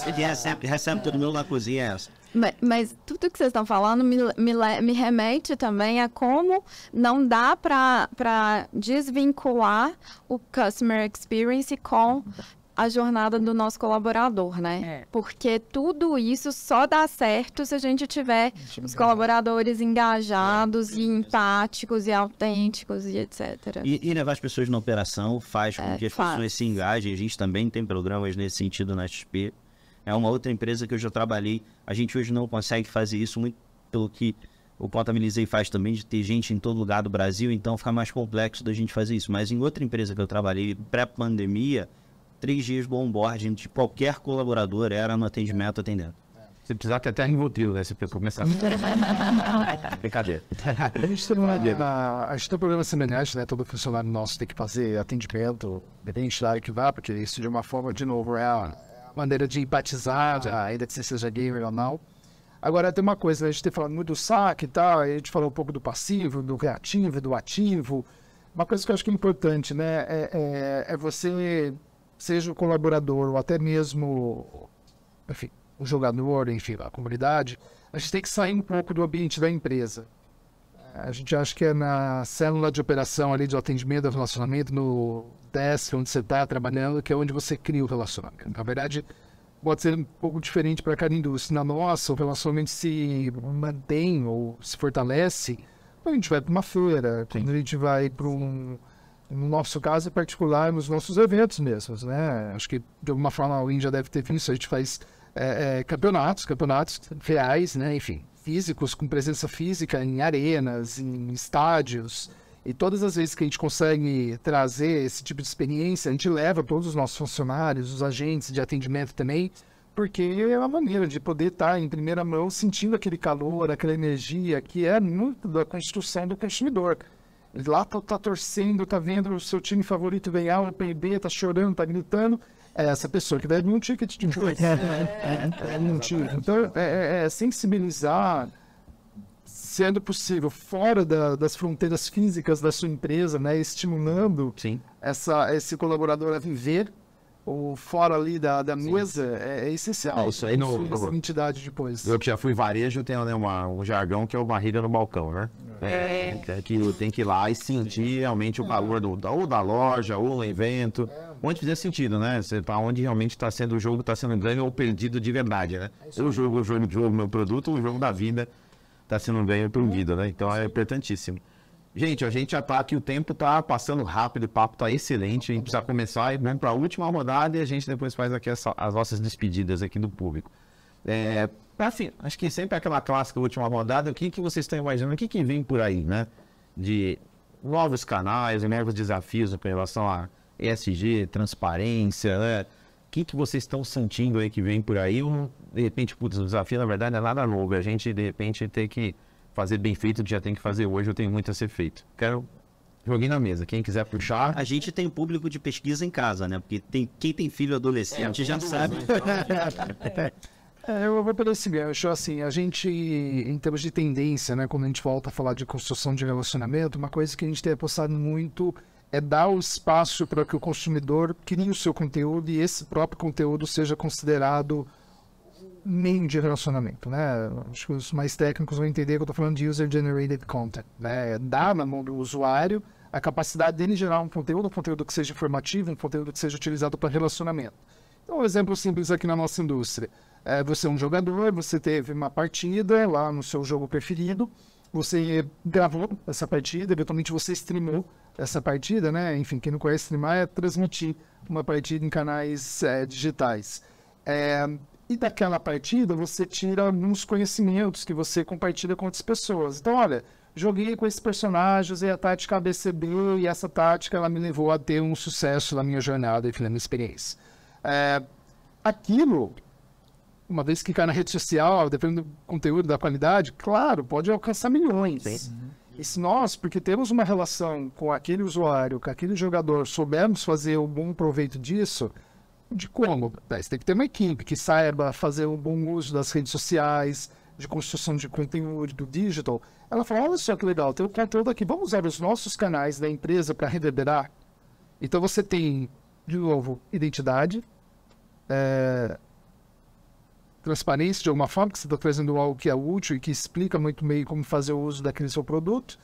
Ele recebe, recebe todo mundo na cozinha é essa. Mas, mas tudo que vocês estão falando me, me, me remete também a como não dá para desvincular o customer experience com a jornada do nosso colaborador, né? É. Porque tudo isso só dá certo se a gente tiver os colaboradores engajados e empáticos e autênticos e etc. E, e levar as pessoas na operação faz com É, que as faz. pessoas se engajem. A gente também tem programas nesse sentido na XP. É uma outra empresa que eu já trabalhei. A gente hoje não consegue fazer isso muito pelo que o Contabilizei faz também, de ter gente em todo lugar do Brasil, então fica mais complexo da gente fazer isso. Mas em outra empresa que eu trabalhei, pré-pandemia, três dias do onboarding de qualquer colaborador era no atendimento atendendo. Se precisar ter até Rivotril, né? Se começar. <laughs> Brincadeira. <laughs> A gente tem, uma, a gente tem um programa semelhante, né? Todo funcionário nosso tem que fazer atendimento, independente da área que vá, porque isso de uma forma, de novo, é a maneira de empatizar, já, ainda que você seja gamer ou não. Agora, tem uma coisa, a gente tem falado muito do saque e tal, a gente falou um pouco do passivo, do reativo, do ativo. Uma coisa que eu acho que é importante, né? É, é, é você, seja o colaborador ou até mesmo, enfim, o jogador, enfim, a comunidade, a gente tem que sair um pouco do ambiente da empresa. A gente acha que é na célula de operação ali de atendimento ao relacionamento, no desk onde você está trabalhando, que é onde você cria o relacionamento. Na verdade, pode ser um pouco diferente para cada indústria. Na nossa, o relacionamento se mantém ou se fortalece quando a gente vai para uma feira, quando a gente vai para um. No nosso caso em particular, nos nossos eventos mesmos, né? Acho que de alguma forma alguém já deve ter visto, a gente faz é, é, campeonatos, campeonatos reais, né? Enfim, físicos, com presença física em arenas, em estádios. E todas as vezes que a gente consegue trazer esse tipo de experiência, a gente leva todos os nossos funcionários, os agentes de atendimento também, porque é uma maneira de poder estar em primeira mão sentindo aquele calor, aquela energia que é muito da construção do consumidor. Ele lá tá, tá torcendo, tá vendo o seu time favorito ganhar o PIB, tá chorando, tá gritando. É essa pessoa que deve um ticket de coisa. É, um ticket. Então, é, é- é sensibilizar, sendo possível, fora da- das fronteiras físicas da sua empresa, né? Estimulando Sim. essa, esse colaborador a viver ou fora ali da, da mesa é, é essencial. Ah, isso aí no- Essa entidade depois. Eu que já fui em varejo, tem né, uma- um jargão que é o barriga no balcão, né? É. é que tem que ir lá e sentir realmente o valor do, da- ou da loja, ou do evento. Onde fizer sentido, né? Você, pra onde realmente está sendo o jogo, está sendo ganho ou perdido de verdade, né? Eu jogo o jogo, jogo meu produto, o jogo da vida está sendo ganho ou perdido, né? Então é importantíssimo. Gente, a gente já tá aqui, o tempo tá passando rápido, o papo tá excelente, a gente precisa começar e vamos para a última rodada e a gente depois faz aqui essa- as nossas despedidas aqui do público. É, assim, acho que sempre aquela clássica última rodada, o que, que vocês estão imaginando, o que, que vem por aí, né? De novos canais, novos desafios com relação a ESG, transparência, né? O que, que vocês estão sentindo aí que vem por aí? De repente, putz, o desafio na verdade é nada novo, a gente de repente tem que fazer bem feito, o que já tem que fazer hoje, eu tenho muito a ser feito. Quero joguei na mesa, quem quiser puxar. A gente tem público de pesquisa em casa, né? Porque tem, quem tem filho adolescente já sabe. <laughs> É, eu vou pelo seguinte, eu acho assim, a gente, em termos de tendência, né, quando a gente volta a falar de construção de relacionamento, uma coisa que a gente tem apostado muito é dar o espaço para que o consumidor crie o seu conteúdo e esse próprio conteúdo seja considerado meio de relacionamento, né? Acho que os mais técnicos vão entender que eu estou falando de user-generated content, né? Dar na mão do usuário a capacidade dele gerar um conteúdo, um conteúdo que seja informativo, um conteúdo que seja utilizado para relacionamento. Então, um exemplo simples aqui na nossa indústria. É, você é um jogador, você teve uma partida lá no seu jogo preferido, você gravou essa partida, eventualmente você streamou essa partida, né? Enfim, quem não conhece streamar é transmitir uma partida em canais é, digitais. É, e daquela partida você tira alguns conhecimentos que você compartilha com outras pessoas. Então, olha, joguei com esses personagens e a tática ABCB e essa tática ela me levou a ter um sucesso na minha jornada e na minha experiência. É, aquilo, uma vez que cai na rede social, dependendo do conteúdo, da qualidade, claro, pode alcançar milhões. E se nós, porque temos uma relação com aquele usuário, com aquele jogador, soubermos fazer um bom proveito disso, de como? É, Você tem que ter uma equipe que saiba fazer um bom uso das redes sociais, de construção de conteúdo, do digital. Ela fala, olha só que legal, tem o conteúdo aqui, vamos usar os nossos canais da empresa para reverberar. Então você tem, de novo, identidade, é, transparência de alguma forma, que você está trazendo algo que é útil e que explica muito bem como fazer o uso daquele seu produto.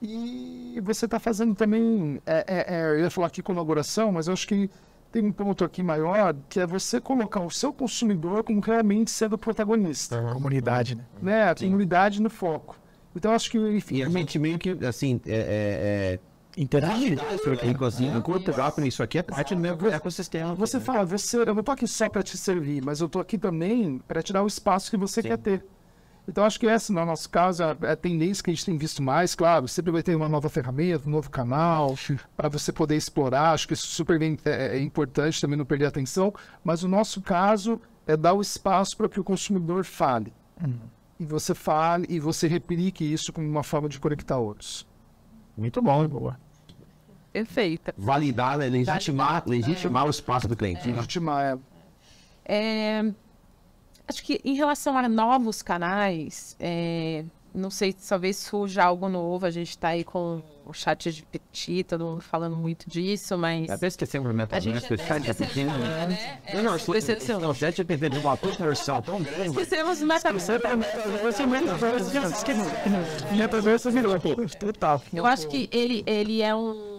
E você está fazendo também, é, é, é, eu ia falar aqui colaboração, mas eu acho que tem um ponto aqui maior, que é você colocar o seu consumidor como realmente sendo protagonista. Comunidade, né? Né? A comunidade no foco. Então, acho que, enfim, E a gente meio que, assim, é... é, Interagir. é assim, enquanto rápido, isso aqui é parte do meu ecossistema. Você fala, você, eu não tô aqui só para te servir, mas eu tô aqui também para te dar o espaço que você quer ter. Então, acho que essa, no nosso caso, é a tendência que a gente tem visto mais. Claro, sempre vai ter uma nova ferramenta, um novo canal, para você poder explorar. Acho que isso super bem, é, é importante também não perder a atenção. Mas o nosso caso é dar o espaço para que o consumidor fale. E você fale e você replique isso como uma forma de conectar outros. Muito bom, boa. Perfeita. Validar, né? legitimar, legitimar o espaço do cliente. Legitimar, é, É, acho que em relação a novos canais, é, não sei, talvez surja algo novo. A gente está aí com o chat de petit, todo mundo falando muito disso, mas. Até esquecemos o A gente metaverso, o chat GPT. né? Não, não, Esqueceu- não, o chat GPT deu uma conversão tão grande. Esquecemos o metaverso. Metaverso virou, pô. Total. Eu acho que ele, ele é um,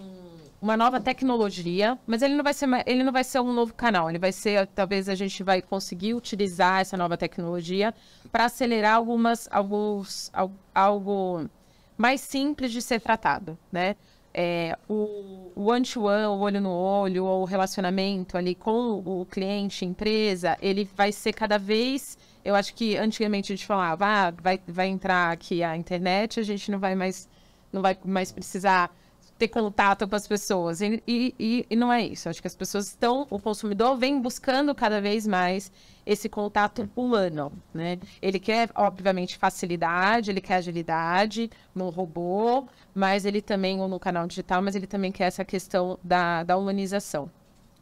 uma nova tecnologia, mas ele não vai ser ele não vai ser um novo canal. Ele vai ser talvez a gente vai conseguir utilizar essa nova tecnologia para acelerar algumas alguns al- algo mais simples de ser tratado, né? É, o o one-to-one, o olho no olho, ou o relacionamento ali com o cliente, empresa, ele vai ser cada vez. Eu acho que antigamente a gente falava, ah, vai, vai entrar aqui a internet, a gente não vai mais, não vai mais precisar ter contato com as pessoas. E, e, e- não é isso. Acho que as pessoas estão, o consumidor vem buscando cada vez mais esse contato humano, né? Ele quer, obviamente, facilidade, ele quer agilidade no robô, mas ele também, ou no canal digital, mas ele também quer essa questão da, da humanização.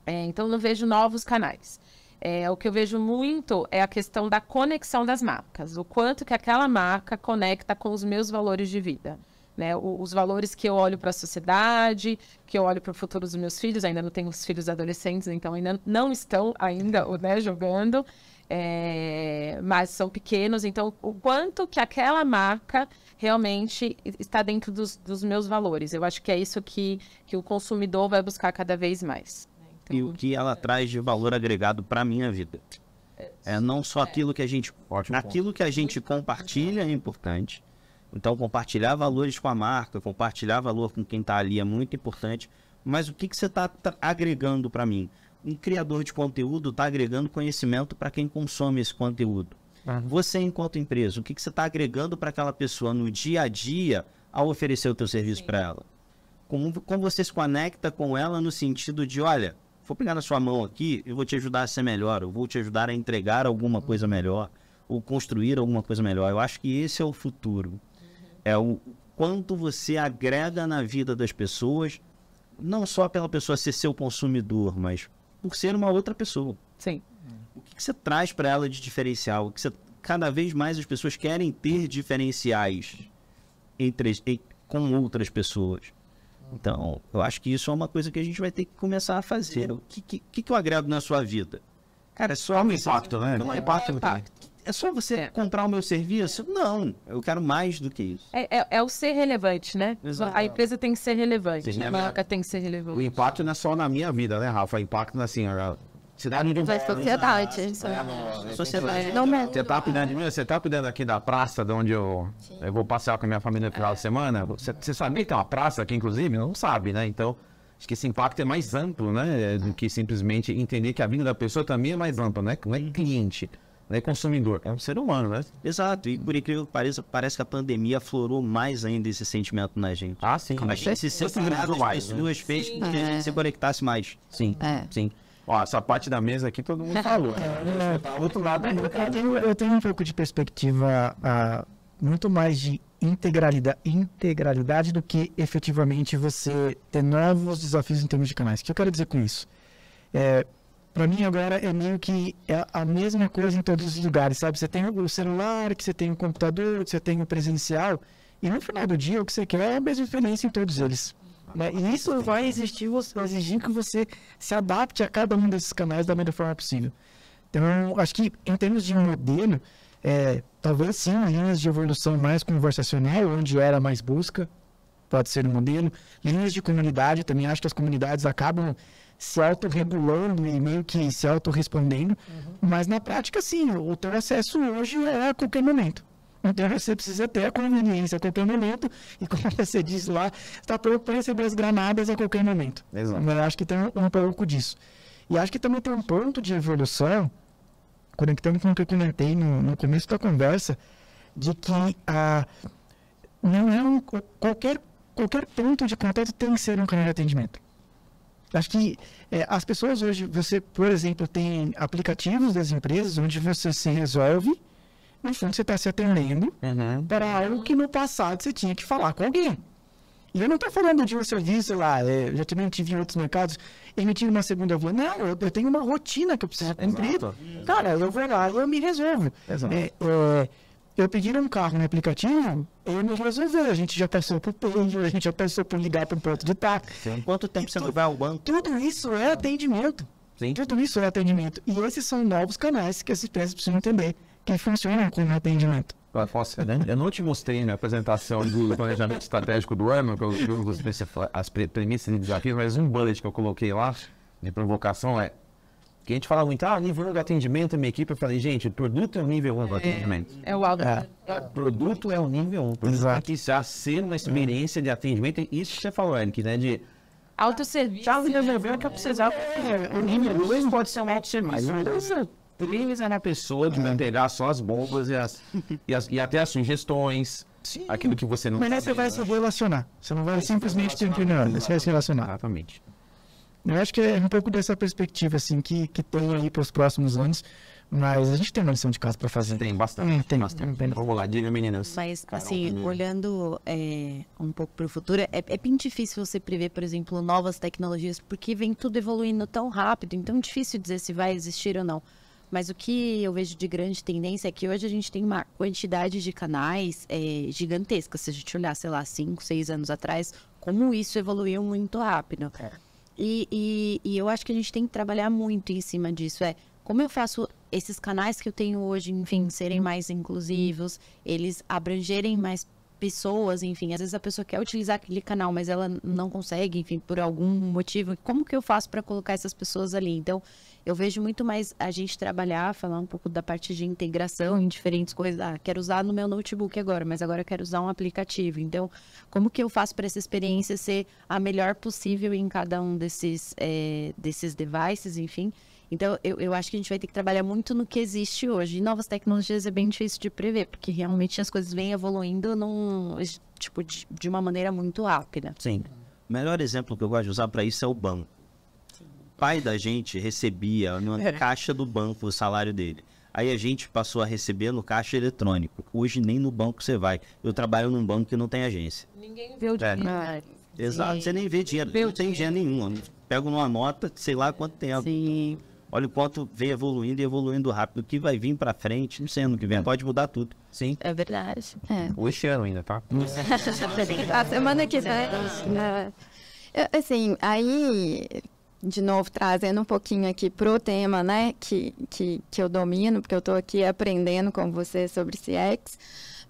É, então, não vejo novos canais. É, o que eu vejo muito é a questão da conexão das marcas. O quanto que aquela marca conecta com os meus valores de vida. Né? O- os valores que eu olho para a sociedade, que eu olho para o futuro dos meus filhos. Ainda não tenho os filhos adolescentes, então ainda não estão ainda né, jogando. É, mas são pequenos. Então, o quanto que aquela marca realmente está dentro dos, dos meus valores. Eu acho que é isso que, que o consumidor vai buscar cada vez mais. e o que ela traz de valor agregado para minha vida. É não só aquilo que a gente, aquilo que a gente compartilha é importante. Então compartilhar valores com a marca, compartilhar valor com quem está ali é muito importante. Mas o que que você está agregando para mim? Um criador de conteúdo está agregando conhecimento para quem consome esse conteúdo. Você, enquanto empresa, o que, que você está agregando para aquela pessoa no dia a dia ao oferecer o teu serviço para ela? Como, como você se conecta com ela no sentido de, olha, vou pegar na sua mão aqui, eu vou te ajudar a ser melhor, eu vou te ajudar a entregar alguma coisa melhor, ou construir alguma coisa melhor. Eu acho que esse é o futuro. É o quanto você agrega na vida das pessoas, não só pela pessoa ser seu consumidor, mas por ser uma outra pessoa. Sim. O que, que você traz para ela de diferencial? O que você, cada vez mais as pessoas querem ter diferenciais entre, em- com outras pessoas. Então, eu acho que isso é uma coisa que a gente vai ter que começar a fazer. O que, que, que que eu agrego na sua vida? Cara, é só um impacto, né? Não é impacto. É só você É. comprar o meu serviço? Não, eu quero mais do que isso. É, é- é o ser relevante, né? Exato. A empresa tem que ser relevante, Sim, a é marca tem que ser O relevante. impacto não é só na minha vida, né, Rafa? O impacto, assim, a cidade de Da sociedade. isso. Sociedade. Não, mas- Você tá cuidando de mim? Você tá cuidando aqui da praça de onde eu, eu vou passear com a minha família no final de semana? Você, você sabia que tem uma praça aqui, inclusive? Não sabe, né? Então, acho que esse impacto é mais amplo, né? Do que simplesmente entender que a vida da pessoa também é mais ampla, né? Não é cliente, não é consumidor, é um ser humano, né? Exato, e por incrível que pareça, parece que a pandemia aflorou mais ainda esse sentimento na gente. Ah, sim. A gente se das mais, né? pessoas fez com que a gente se conectasse mais. Sim, É. sim. Ó, essa parte da mesa aqui todo mundo falou. né? <laughs> É, outro lado, eu tenho, eu tenho um pouco de perspectiva ah, muito mais de integralidade, integralidade do que efetivamente você ter novos desafios em termos de canais. O que eu quero dizer com isso? É, para mim agora é meio que é a mesma coisa em todos os lugares, sabe? Você tem o celular, que você tem o computador, que você tem o presencial, e no final do dia o que você quer é a mesma diferença em todos eles. né? E isso vai existir, vai exigir que você se adapte a cada um desses canais da melhor forma possível. Então, acho que em termos de modelo, é, talvez sim, linhas de evolução mais conversacional, onde era mais busca, pode ser um modelo. Linhas de comunidade, também acho que as comunidades acabam se autorregulando e meio que se autorrespondendo, mas na prática, sim, o teu acesso hoje é a qualquer momento. Então você precisa ter a conveniência a qualquer momento, e como <laughs> você diz lá, está pronto para receber as granadas a qualquer momento. Exato. Eu acho que tem um, pouco disso. E acho que também tem um ponto de evolução, conectando com o que eu comentei no, no começo da conversa, de que a, não é um, qualquer, qualquer ponto de contato tem que ser um canal de atendimento. Acho que é, as pessoas hoje, você, por exemplo, tem aplicativos das empresas onde você se resolve, no fundo você está se atendendo Uhum. para algo que no passado você tinha que falar com alguém. E eu não estou falando de um serviço lá, é, eu já também tive em outros mercados, emitir uma segunda voz. Não, eu, eu tenho uma rotina que eu preciso cumprir. Cara, eu vou lá, eu me resolvo. Exato. É, é, eu pedi um carro no aplicativo, ele me resolveu. A gente já passou por pager, a gente já passou por ligar para um ponto de táxi. Quanto tempo você não vai ao banco? Tudo isso é atendimento. Sim. Tudo isso é atendimento. E esses são novos canais que as empresas precisam entender que funcionam como atendimento. Afonso, eu não te mostrei na apresentação do planejamento estratégico do ano, que eu os- as pre- premissas e desafios, mas um bullet que eu coloquei lá, de provocação, é que a gente fala muito, ah, nível 1 de atendimento minha equipe. Eu falei, gente, o produto é o nível 1 do atendimento. É o alto. O produto é o nível 1. Exato. Tem que já ser uma experiência de atendimento. Isso que você falou, Eric, né? De Autosserviço. já resolveu o que eu precisava. O nível 2 pode ser um auto-serviço. Três é na pessoa de entregar só as bombas e, as, e, as- e até as sugestões. Sim. Aquilo que você não Mas aí você vai se relacionar. Você não vai simplesmente ter opinião, você vai se relacionar. Exatamente. Eu acho que é um pouco dessa perspectiva, assim, que, que tem aí para os próximos anos. Mas a gente tem uma lição de casa para fazer. Tem bastante. Hum, tem, bastante. tem. Vamos lá, diga meninas. Mas, assim, olhando é, um pouco para o futuro, é, é bem difícil você prever, por exemplo, novas tecnologias, porque vem tudo evoluindo tão rápido, então é difícil dizer se vai existir ou não. Mas o que eu vejo de grande tendência é que hoje a gente tem uma quantidade de canais é, gigantesca. Se a gente olhar, sei lá, cinco, seis anos atrás, como isso evoluiu muito rápido. E, e, e eu acho que a gente tem que trabalhar muito em cima disso. É como eu faço esses canais que eu tenho hoje, enfim, serem mais inclusivos, eles abrangerem mais pessoas, enfim. Às vezes a pessoa quer utilizar aquele canal, mas ela não consegue, enfim, por algum motivo. Como que eu faço para colocar essas pessoas ali? Então, eu vejo muito mais a gente trabalhar, falar um pouco da parte de integração em diferentes coisas. Ah, quero usar no meu notebook agora, mas agora quero usar um aplicativo. Então, como que eu faço para essa experiência ser a melhor possível em cada um desses, eh, desses devices, enfim? Então, eu, eu acho que a gente vai ter que trabalhar muito no que existe hoje. E novas tecnologias é bem difícil de prever, porque realmente as coisas vêm evoluindo num, tipo, de, de uma maneira muito rápida. Sim. O melhor exemplo que eu gosto de usar para isso é o banco. O pai da gente recebia na caixa do banco o salário dele. Aí a gente passou a receber no caixa eletrônico. Hoje nem no banco você vai. Eu trabalho num banco que não tem agência. Ninguém vê o É. dinheiro. Exato, você nem vê dinheiro. Vê não tem dinheiro nenhum. Pego numa nota, sei lá quanto tempo. Sim. Olha o quanto vem evoluindo e evoluindo rápido. O que vai vir pra frente, não sei ano que vem, pode mudar tudo. Sim. É verdade. É. Ou Este ano ainda, tá? <laughs> A semana que vem. né? Eu, Assim, aí, de novo, trazendo um pouquinho aqui pro tema, né, que, que, que eu domino, porque eu estou aqui aprendendo com você sobre CX.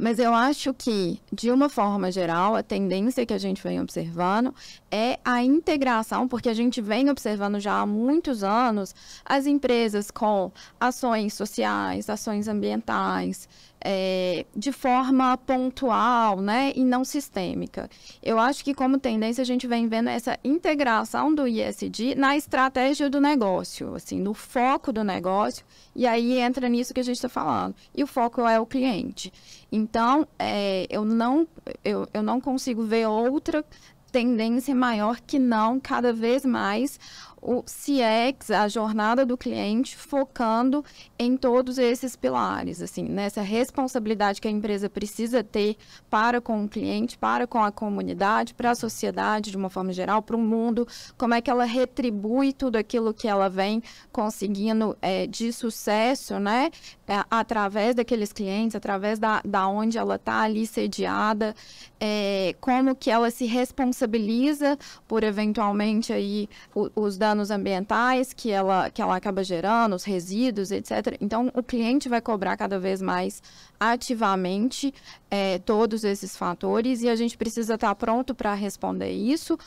Mas eu acho que, de uma forma geral, a tendência que a gente vem observando é a integração, porque a gente vem observando já há muitos anos as empresas com ações sociais, ações ambientais, é, de forma pontual, né, e não sistêmica. Eu acho que como tendência a gente vem vendo essa integração do ISD na estratégia do negócio, assim, no foco do negócio, e aí entra nisso que a gente está falando. E o foco é o cliente. Então, é, eu, não, eu, eu não consigo ver outra tendência maior que não cada vez mais o CX, a jornada do cliente, focando em todos esses pilares, assim, nessa responsabilidade que a empresa precisa ter para com o cliente, para com a comunidade, para a sociedade de uma forma geral, para o mundo, como é que ela retribui tudo aquilo que ela vem conseguindo é, de sucesso, né, é, através daqueles clientes, através da, da onde ela está ali sediada, é, como que ela se responsabiliza por eventualmente aí o- os danos ambientais que ela, que ela acaba gerando, os resíduos, etc. Então, o cliente vai cobrar cada vez mais ativamente é, todos esses fatores e a gente precisa estar pronto para responder isso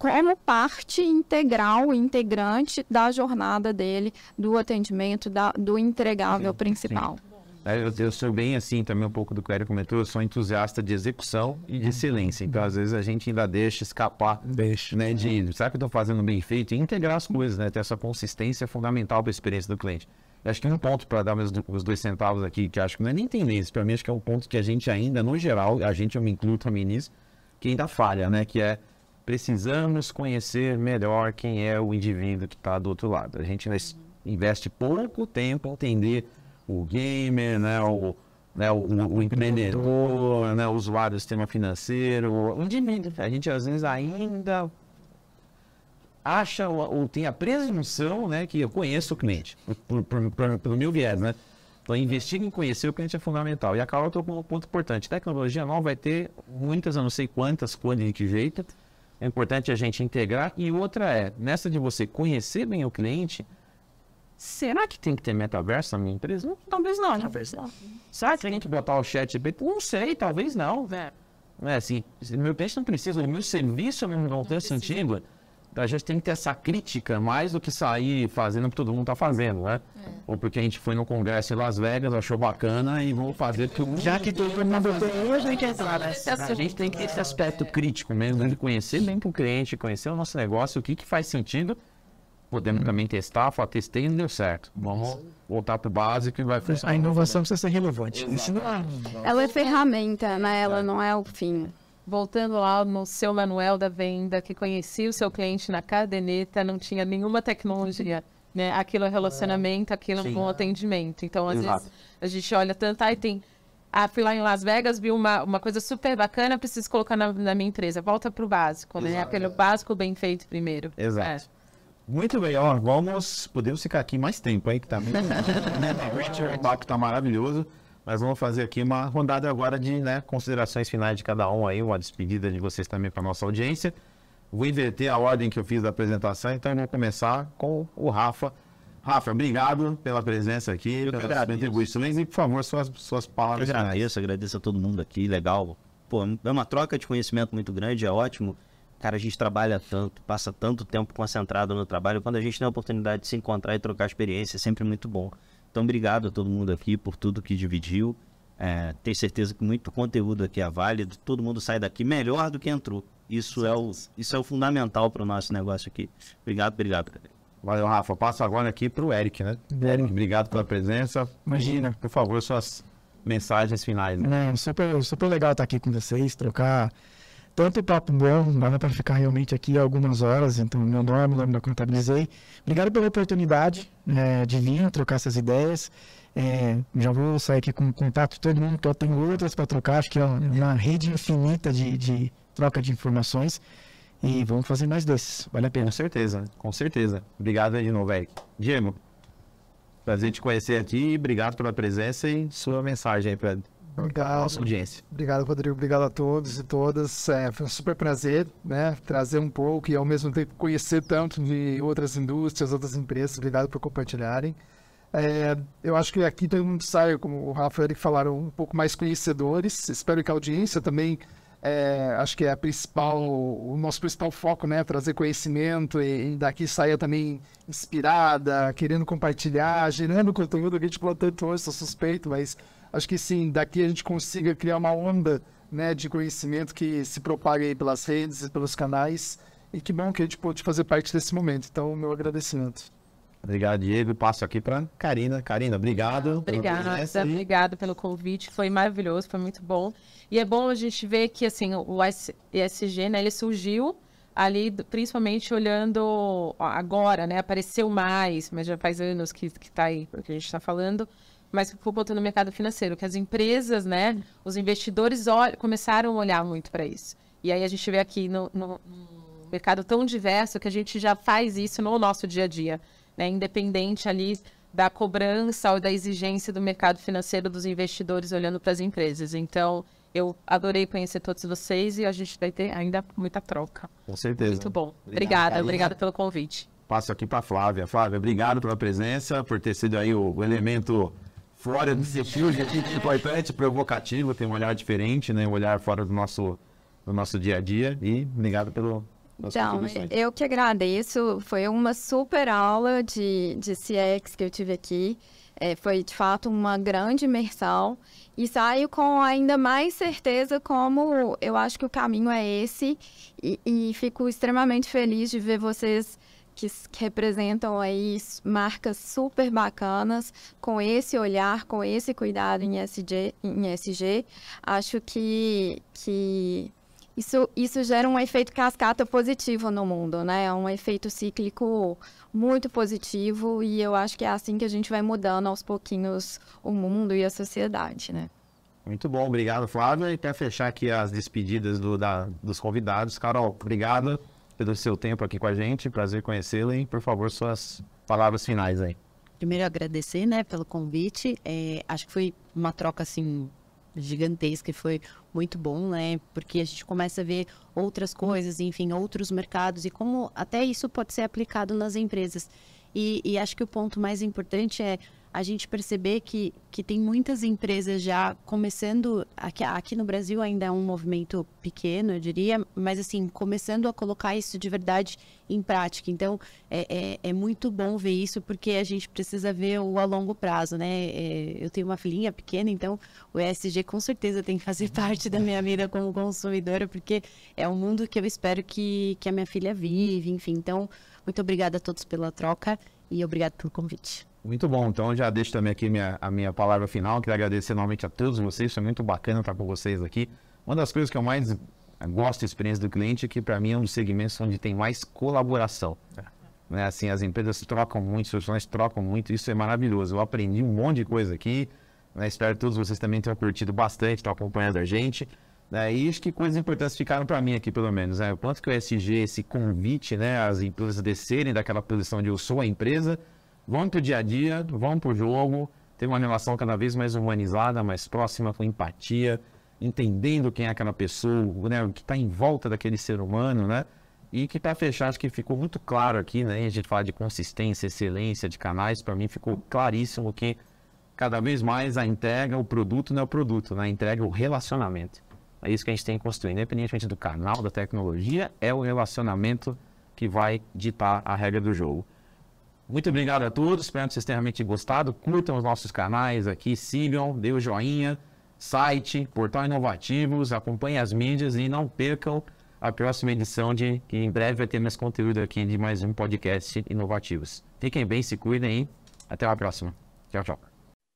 como parte integral, integrante da jornada dele, do atendimento, da, do entregável principal. É, Eu, eu sou bem assim também, um pouco do que o Eric comentou, eu sou entusiasta de execução e de excelência. Então, às vezes, a gente ainda deixa escapar, Deixa. né? De, será que eu estou fazendo bem feito? E integrar as coisas, né? Ter essa consistência é fundamental para a experiência do cliente. Eu acho que um ponto para dar meus, os dois centavos aqui, que acho que não é nem tendência, para mim acho que é um ponto que a gente ainda, no geral, a gente, eu me incluo também nisso, que ainda falha, né? Que é precisamos conhecer melhor quem é o indivíduo que está do outro lado. A gente investe pouco tempo em entender o gamer, né? O, né? o, o- o empreendedor, né? o usuário do sistema financeiro, o indivíduo. A gente às vezes ainda acha ou, ou tem a presunção, né, que eu conheço o cliente, pelo meu viés, né? Então, investir em conhecer o cliente é fundamental. E a Carol tocou um ponto importante. Tecnologia nova vai ter muitas, eu não sei quantas, quando de que jeito. É importante a gente integrar. E outra é, nessa de você conhecer bem o cliente, será que tem que ter metaverso na minha empresa? Não, talvez não. Talvez não. Será que tem que botar o chat GPT? Não sei, talvez não. Não é assim, meu cliente não precisa, meu serviço não, não tem sentido. A gente tem que ter essa crítica mais do que sair fazendo o que todo mundo está fazendo, né? Ou porque a gente foi no congresso em Las Vegas, achou bacana e vamos fazer porque o Já que todo mundo hoje tem que entrar nessa. a gente tem que ter esse aspecto crítico mesmo, de conhecer bem o cliente, conhecer o nosso negócio, o que, que faz sentido. Podemos também testar, falar, testei e não deu certo. Vamos voltar para o básico e vai A funcionar. inovação precisa ser relevante. Isso não é. Ela é ferramenta, né? Ela não é o fim. Voltando lá no seu manual da venda, que conhecia o seu cliente na caderneta, não tinha nenhuma tecnologia. <laughs> Né? Aquilo é relacionamento, aquilo é um Sim. bom atendimento. Então, às Exato. vezes, a gente olha tanto, aí tem. Ah, fui lá em Las Vegas, vi uma, uma coisa super bacana, preciso colocar na, na minha empresa. Volta pro básico, né? Aquele básico bem feito primeiro. Exato. Muito bem, ó, vamos, podemos ficar aqui mais tempo aí, que tá muito, né, o papo tá maravilhoso, mas vamos fazer aqui uma rodada agora de, né, considerações finais de cada um aí, uma despedida de vocês também para nossa audiência. Vou inverter a ordem que eu fiz da apresentação, então eu vou começar com o Rafa. Rafa, obrigado pela presença aqui, pelas suas agradeço. contribuições e, por favor, suas, suas Eu palavras finais. agradeço, agradeço a todo mundo aqui, legal. Pô, é uma troca de conhecimento muito grande, é ótimo. Cara, a gente trabalha tanto, passa tanto tempo concentrado no trabalho. Quando a gente tem a oportunidade de se encontrar e trocar experiência, é sempre muito bom. Então, obrigado a todo mundo aqui por tudo que dividiu. É, tenho certeza que muito conteúdo aqui é válido. Todo mundo sai daqui melhor do que entrou. Isso é o, isso é o fundamental para o nosso negócio aqui. Obrigado, obrigado. Valeu, Rafa. Passo agora aqui para o Eric, né? Eric, obrigado pela presença. Imagina. Por favor, suas mensagens finais. Né? É super, super legal estar aqui com vocês, trocar tanto papo bom, dá para ficar realmente aqui algumas horas, então meu nome, nome da contabilizei. Obrigado pela oportunidade é, de vir trocar essas ideias. É, já vou sair aqui com contato de todo mundo, que eu tenho outras para trocar, acho que é uma rede infinita de, de troca de informações. E vamos fazer mais desses, vale a pena. Com certeza, com certeza. Obrigado aí de novo, Eric. Diego, prazer te conhecer aqui. Obrigado pela presença e sua mensagem aí para Obrigado. nossa audiência. Obrigado, Rodrigo. Obrigado a todos e todas. É, foi um super prazer, né? Trazer um pouco e ao mesmo tempo conhecer tanto de outras indústrias, outras empresas. Obrigado por compartilharem. É, eu acho que aqui todo mundo sai, como o Rafa e o Eric falaram, um pouco mais conhecedores. Espero que a audiência também, é, acho que é a principal, o nosso principal foco, né? Trazer conhecimento e, e daqui saia também inspirada, querendo compartilhar, gerando conteúdo que a gente falou tanto hoje, sou suspeito, mas acho que sim, daqui a gente consiga criar uma onda né, de conhecimento que se propague aí pelas redes e pelos canais. E que bom que a gente pôde fazer parte desse momento. Então, meu agradecimento. Obrigado, Diego. Passo aqui para Karina. Karina, obrigado. Obrigada, obrigada pelo convite, foi maravilhoso, foi muito bom. E é bom a gente ver que assim, o ESG, né, ele surgiu ali, principalmente olhando agora, né, apareceu mais, mas já faz anos que que tá aí, que a gente está falando, mas ficou botando no mercado financeiro, que as empresas, né, os investidores começaram a olhar muito para isso. E aí a gente vê aqui no, no- mercado tão diverso que a gente já faz isso no nosso dia a dia, né, independente ali da cobrança ou da exigência do mercado financeiro dos investidores olhando para as empresas. Então, eu adorei conhecer todos vocês e a gente vai ter ainda muita troca. Com certeza. Muito bom. Obrigado, Obrigada, obrigada pelo convite. Passo aqui para Flávia. Flávia, obrigado pela presença, por ter sido aí o elemento fora do perfil, gente importante, provocativo, tem um olhar diferente, né? Um olhar fora do nosso, do nosso dia a dia. E obrigado pelo, Então, eu que agradeço. Foi uma super aula de, de CX que eu tive aqui. É, foi, de fato, uma grande imersão. E saio com ainda mais certeza como eu acho que o caminho é esse. E, e fico extremamente feliz de ver vocês que, representam aí marcas super bacanas, com esse olhar, com esse cuidado em SG. Em SG. Acho que... que isso, isso gera um efeito cascata positivo no mundo, né? É um efeito cíclico muito positivo e eu acho que é assim que a gente vai mudando aos pouquinhos o mundo e a sociedade, né? Muito bom, obrigado, Flávia. E para fechar aqui as despedidas do- da- dos convidados, Carol, obrigado pelo seu tempo aqui com a gente. Prazer conhecê-la. E, por favor, suas palavras finais aí. Primeiro agradecer, né, pelo convite. É, acho que foi uma troca assim gigantesca e foi muito bom, né? Porque a gente começa a ver outras coisas, enfim, outros mercados e como até isso pode ser aplicado nas empresas. E, e acho que o ponto mais importante é a gente perceber que, que tem muitas empresas já começando, aqui, aqui no Brasil ainda é um movimento pequeno, eu diria, mas assim, começando a colocar isso de verdade em prática. Então, é, é, é muito bom ver isso, porque a gente precisa ver o a longo prazo, né? É, eu tenho uma filhinha pequena, então o ESG com certeza tem que fazer <laughs> parte da minha vida como consumidora, porque é um mundo que eu espero que, que a minha filha vive, enfim. Então, muito obrigada a todos pela troca e obrigado pelo convite. Muito bom, então já deixo também aqui minha, a minha palavra final. Quero agradecer novamente a todos vocês, foi muito bacana estar com vocês aqui. Uma das coisas que eu mais eh, gosto da experiência do cliente é que, para mim, é um dos segmentos onde tem mais colaboração. Né? Assim, as empresas trocam muito, os profissionais trocam muito, isso é maravilhoso. Eu aprendi um monte de coisa aqui, né? espero que todos vocês também tenham curtido bastante, estão acompanhando a gente. Né? E acho que coisas importantes ficaram para mim aqui, pelo menos. Né? O quanto que o SG, esse convite, né, as empresas descerem daquela posição de eu sou a empresa, vão para o dia a dia, vão para o jogo, ter uma relação cada vez mais humanizada, mais próxima, com empatia, entendendo quem é aquela pessoa, né, o que está em volta daquele ser humano, né? E que para fechar, acho que ficou muito claro aqui, né? A gente fala de consistência, excelência de canais, para mim ficou claríssimo que cada vez mais a entrega, o produto não é o produto, né? A entrega é o relacionamento. É isso que a gente tem que construir, independentemente do canal, da tecnologia, é o relacionamento que vai ditar a regra do jogo. Muito obrigado a todos, espero que vocês tenham realmente gostado. Curtam os nossos canais aqui, sigam, dê o joinha, site, portal inovativos, acompanhem as mídias e não percam a próxima edição de que em breve vai ter mais conteúdo aqui de mais um podcast inovativos. Fiquem bem, se cuidem e até a próxima. Tchau, tchau.